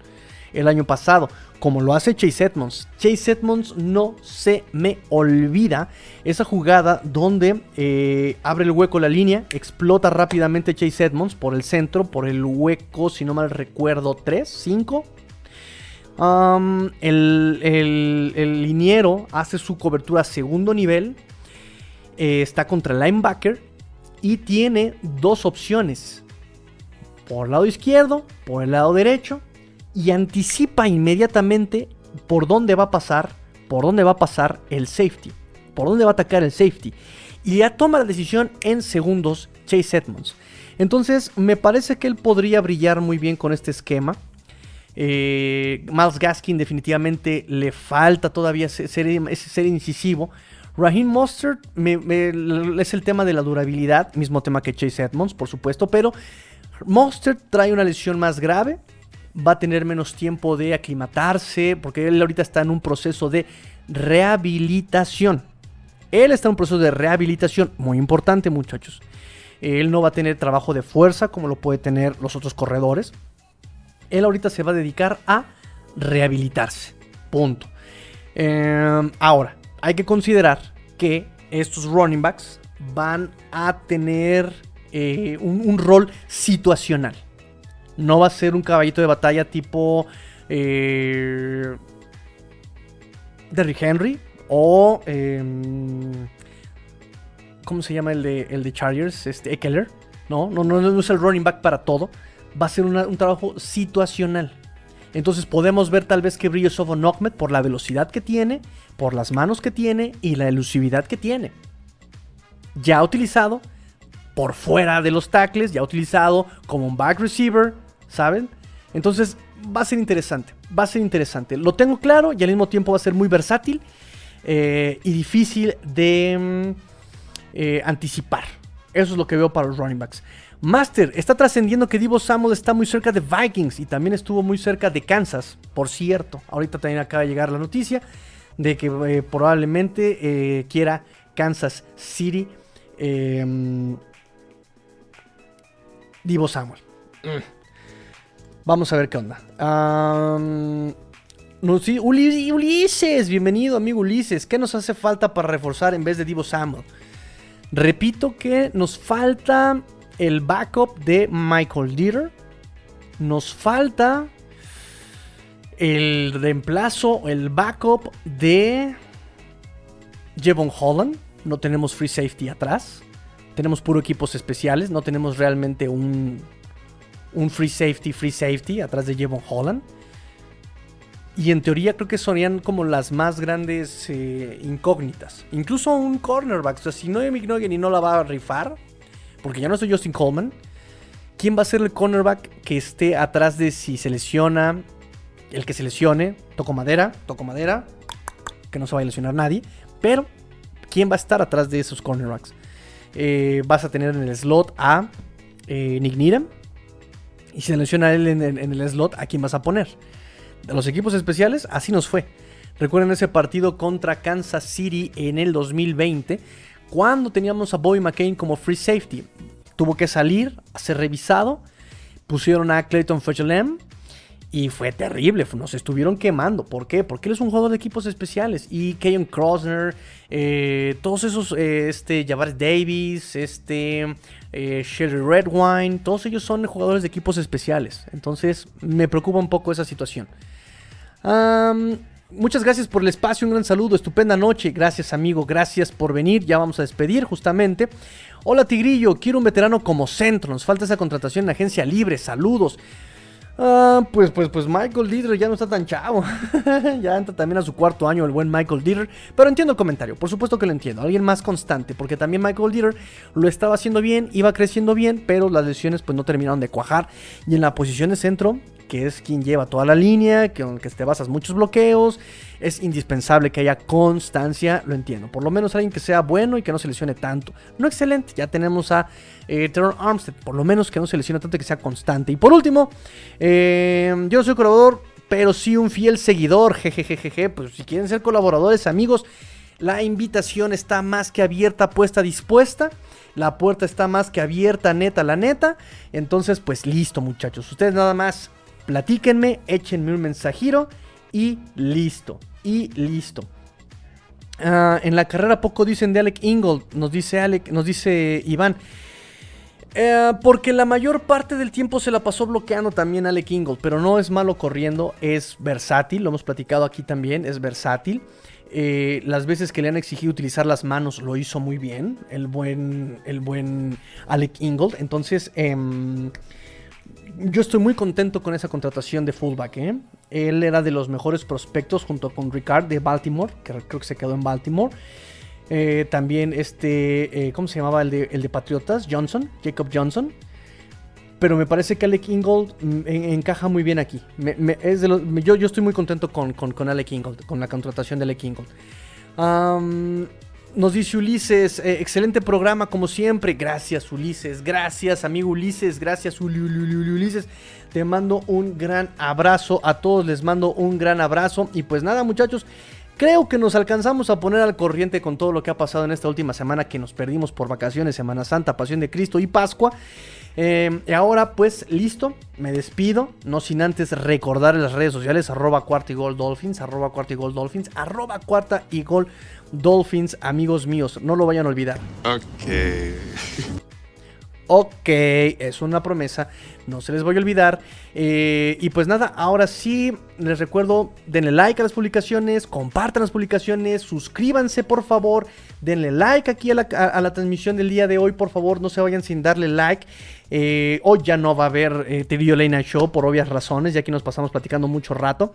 el año pasado, como lo hace Chase Edmonds. Chase Edmonds no se me olvida esa jugada donde eh, abre el hueco la línea, explota rápidamente Chase Edmonds por el centro, por el hueco, si no mal recuerdo, 3, 5. El, liniero hace su cobertura a segundo nivel. Eh, está contra el linebacker y tiene dos opciones. Por el lado izquierdo, por el lado derecho y anticipa inmediatamente por dónde va a pasar, por dónde va a pasar el safety, por dónde va a atacar el safety. Y ya toma la decisión en segundos Chase Edmonds. Entonces me parece que él podría brillar muy bien con este esquema. Eh, Miles Gaskin definitivamente le falta todavía ser, ser, incisivo. Raheem Mostert es el tema de la durabilidad, mismo tema que Chase Edmonds, por supuesto, pero Mostert trae una lesión más grave va a tener menos tiempo de aclimatarse, porque él ahorita está en un proceso de rehabilitación. Él está en un proceso de rehabilitación muy importante, muchachos. Él no va a tener trabajo de fuerza como lo puede tener los otros corredores. Él ahorita se va a dedicar a rehabilitarse. Punto. Em, ahora, hay que considerar que estos running backs van a tener eh, un rol situacional. No va a ser un caballito de batalla tipo eh, Derrick Henry o... Em, ¿Cómo se llama el de, el de Chargers? Este, Eckler. No, no, no, no es el running back para todo. Va a ser un trabajo situacional. Entonces podemos ver tal vez que brille Sofo Nogmet por la velocidad que tiene, por las manos que tiene y la elusividad que tiene. Ya utilizado por fuera de los tackles, ya utilizado como un back receiver, ¿saben? Entonces va a ser interesante, va a ser interesante. Lo tengo claro y al mismo tiempo va a ser muy versátil eh, y difícil de mm, eh, anticipar. Eso es lo que veo para los running backs. Master, está trascendiendo que Divo Samuel está muy cerca de Vikings y también estuvo muy cerca de Kansas, por cierto. Ahorita también acaba de llegar la noticia de que eh, probablemente quiera Kansas City em, Divo Samuel. Mm. Vamos a ver qué onda. no, sí, Ulises, bienvenido amigo Ulises. ¿Qué nos hace falta para reforzar en vez de Divo Samuel? Repito que nos falta el backup de Michael Dieter. Nos falta el reemplazo, el backup de Jevon Holland. No tenemos free safety atrás. Tenemos puro equipos especiales. No tenemos realmente un un free safety, free safety atrás de Jevon Holland. Y en teoría creo que serían como las más grandes eh, incógnitas. Incluso un cornerback. O sea, si no hay McNugget y no la va a rifar, porque ya no soy Justin Coleman, ¿quién va a ser el cornerback que esté atrás de si se lesiona? El que se lesione, toco madera, toco madera, que no se va a lesionar nadie. Pero, ¿quién va a estar atrás de esos cornerbacks? Eh, vas a tener en el slot a eh, Nick Needham, y si selecciona él en, el slot, ¿a quién vas a poner? De los equipos especiales, así nos fue. Recuerden ese partido contra Kansas City en el 2020, cuando teníamos a Bobby McCain como free safety. Tuvo que salir, ser revisado. Pusieron a Clayton Fetchelem y fue terrible, nos estuvieron quemando. ¿Por qué? Porque él es un jugador de equipos especiales. Y Keyon Krosner, eh, todos esos, eh, este, Javaris Davis, este, eh, Sherry Redwine, todos ellos son jugadores de equipos especiales. Entonces me preocupa un poco esa situación. Muchas gracias por el espacio, un gran saludo, estupenda noche. Gracias amigo, gracias por venir. Ya vamos a despedir justamente. Hola Tigrillo, quiero un veterano como centro. Nos falta esa contratación en agencia libre. Saludos. Ah, pues, pues, pues Michael Dieter ya no está tan chavo. ya entra también a su cuarto año el buen Michael Dieter. Pero entiendo el comentario, por supuesto que lo entiendo. Alguien más constante, porque también Michael Dieter lo estaba haciendo bien, iba creciendo bien, pero las lesiones pues no terminaron de cuajar. Y en la posición de centro, que es quien lleva toda la línea, que aunque te basas muchos bloqueos, es indispensable que haya constancia, lo entiendo. Por lo menos alguien que sea bueno y que no se lesione tanto. No excelente, ya tenemos a eh, Armstead, por lo menos que no se lesione tanto y que sea constante. Y por último, eh, yo soy colaborador, pero sí un fiel seguidor, jejejeje. Pues si quieren ser colaboradores, amigos. La invitación está más que abierta, puesta, dispuesta. La puerta está más que abierta, neta, la neta. Entonces, pues listo, muchachos. Ustedes nada más platíquenme, échenme un mensajito y listo. Y listo. Ah, en la carrera poco dicen de Alec Ingold, nos dice Alec, nos dice Iván. Eh, porque la mayor parte del tiempo se la pasó bloqueando también Alec Ingold, pero no es malo corriendo, es versátil, lo hemos platicado aquí también, es versátil. Eh, las veces que le han exigido utilizar las manos lo hizo muy bien, el buen, el buen Alec Ingold. Entonces, em, yo estoy muy contento con esa contratación de fullback. Él era de los mejores prospectos junto con Ricard de Baltimore, que creo que se quedó en Baltimore. Eh, también este, eh, ¿cómo se llamaba el de, el de, Patriotas? Johnson, Jacob Johnson. Pero me parece que Alec Ingold mm, encaja muy bien aquí. es de yo, yo, estoy muy contento con, con, Alec Ingold, con la contratación de Alec Ingold. nos dice Ulises, eh, excelente programa como siempre. Gracias Ulises, gracias amigo Ulises, gracias Ulises. Te mando un gran abrazo, a todos les mando un gran abrazo. Y pues nada muchachos, Creo que nos alcanzamos a poner al corriente con todo lo que ha pasado en esta última semana que nos perdimos por vacaciones, Semana Santa, Pasión de Cristo y Pascua. Eh, y ahora pues listo, me despido, no sin antes recordar en las redes sociales arroba cuarta y gol dolphins, arroba cuarta y gol dolphins, arroba cuarta y gol dolphins, amigos míos, no lo vayan a olvidar. Ok. Ok, es una promesa, no se les voy a olvidar. Eh, y pues nada, ahora sí, les recuerdo, denle like a las publicaciones, compartan las publicaciones, suscríbanse por favor, denle like aquí a la, transmisión del día de hoy, por favor, no se vayan sin darle like. Eh, hoy ya no va a haber eh, TV Show por obvias razones, ya que nos pasamos platicando mucho rato.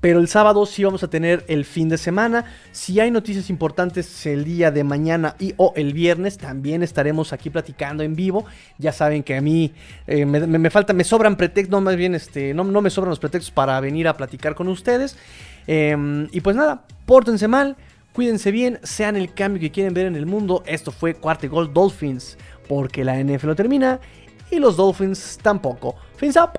Pero el sábado sí vamos a tener el fin de semana. Si hay noticias importantes el día de mañana y o el viernes, también estaremos aquí platicando en vivo. Ya saben que a mí eh, me, falta, me sobran pretextos, no más bien este, no, no, me sobran los pretextos para venir a platicar con ustedes. Em, y pues nada, pórtense mal, cuídense bien, sean el cambio que quieren ver en el mundo. Esto fue Cuarto Gol Dolphins, porque la NFL no termina y los Dolphins tampoco. Fins up.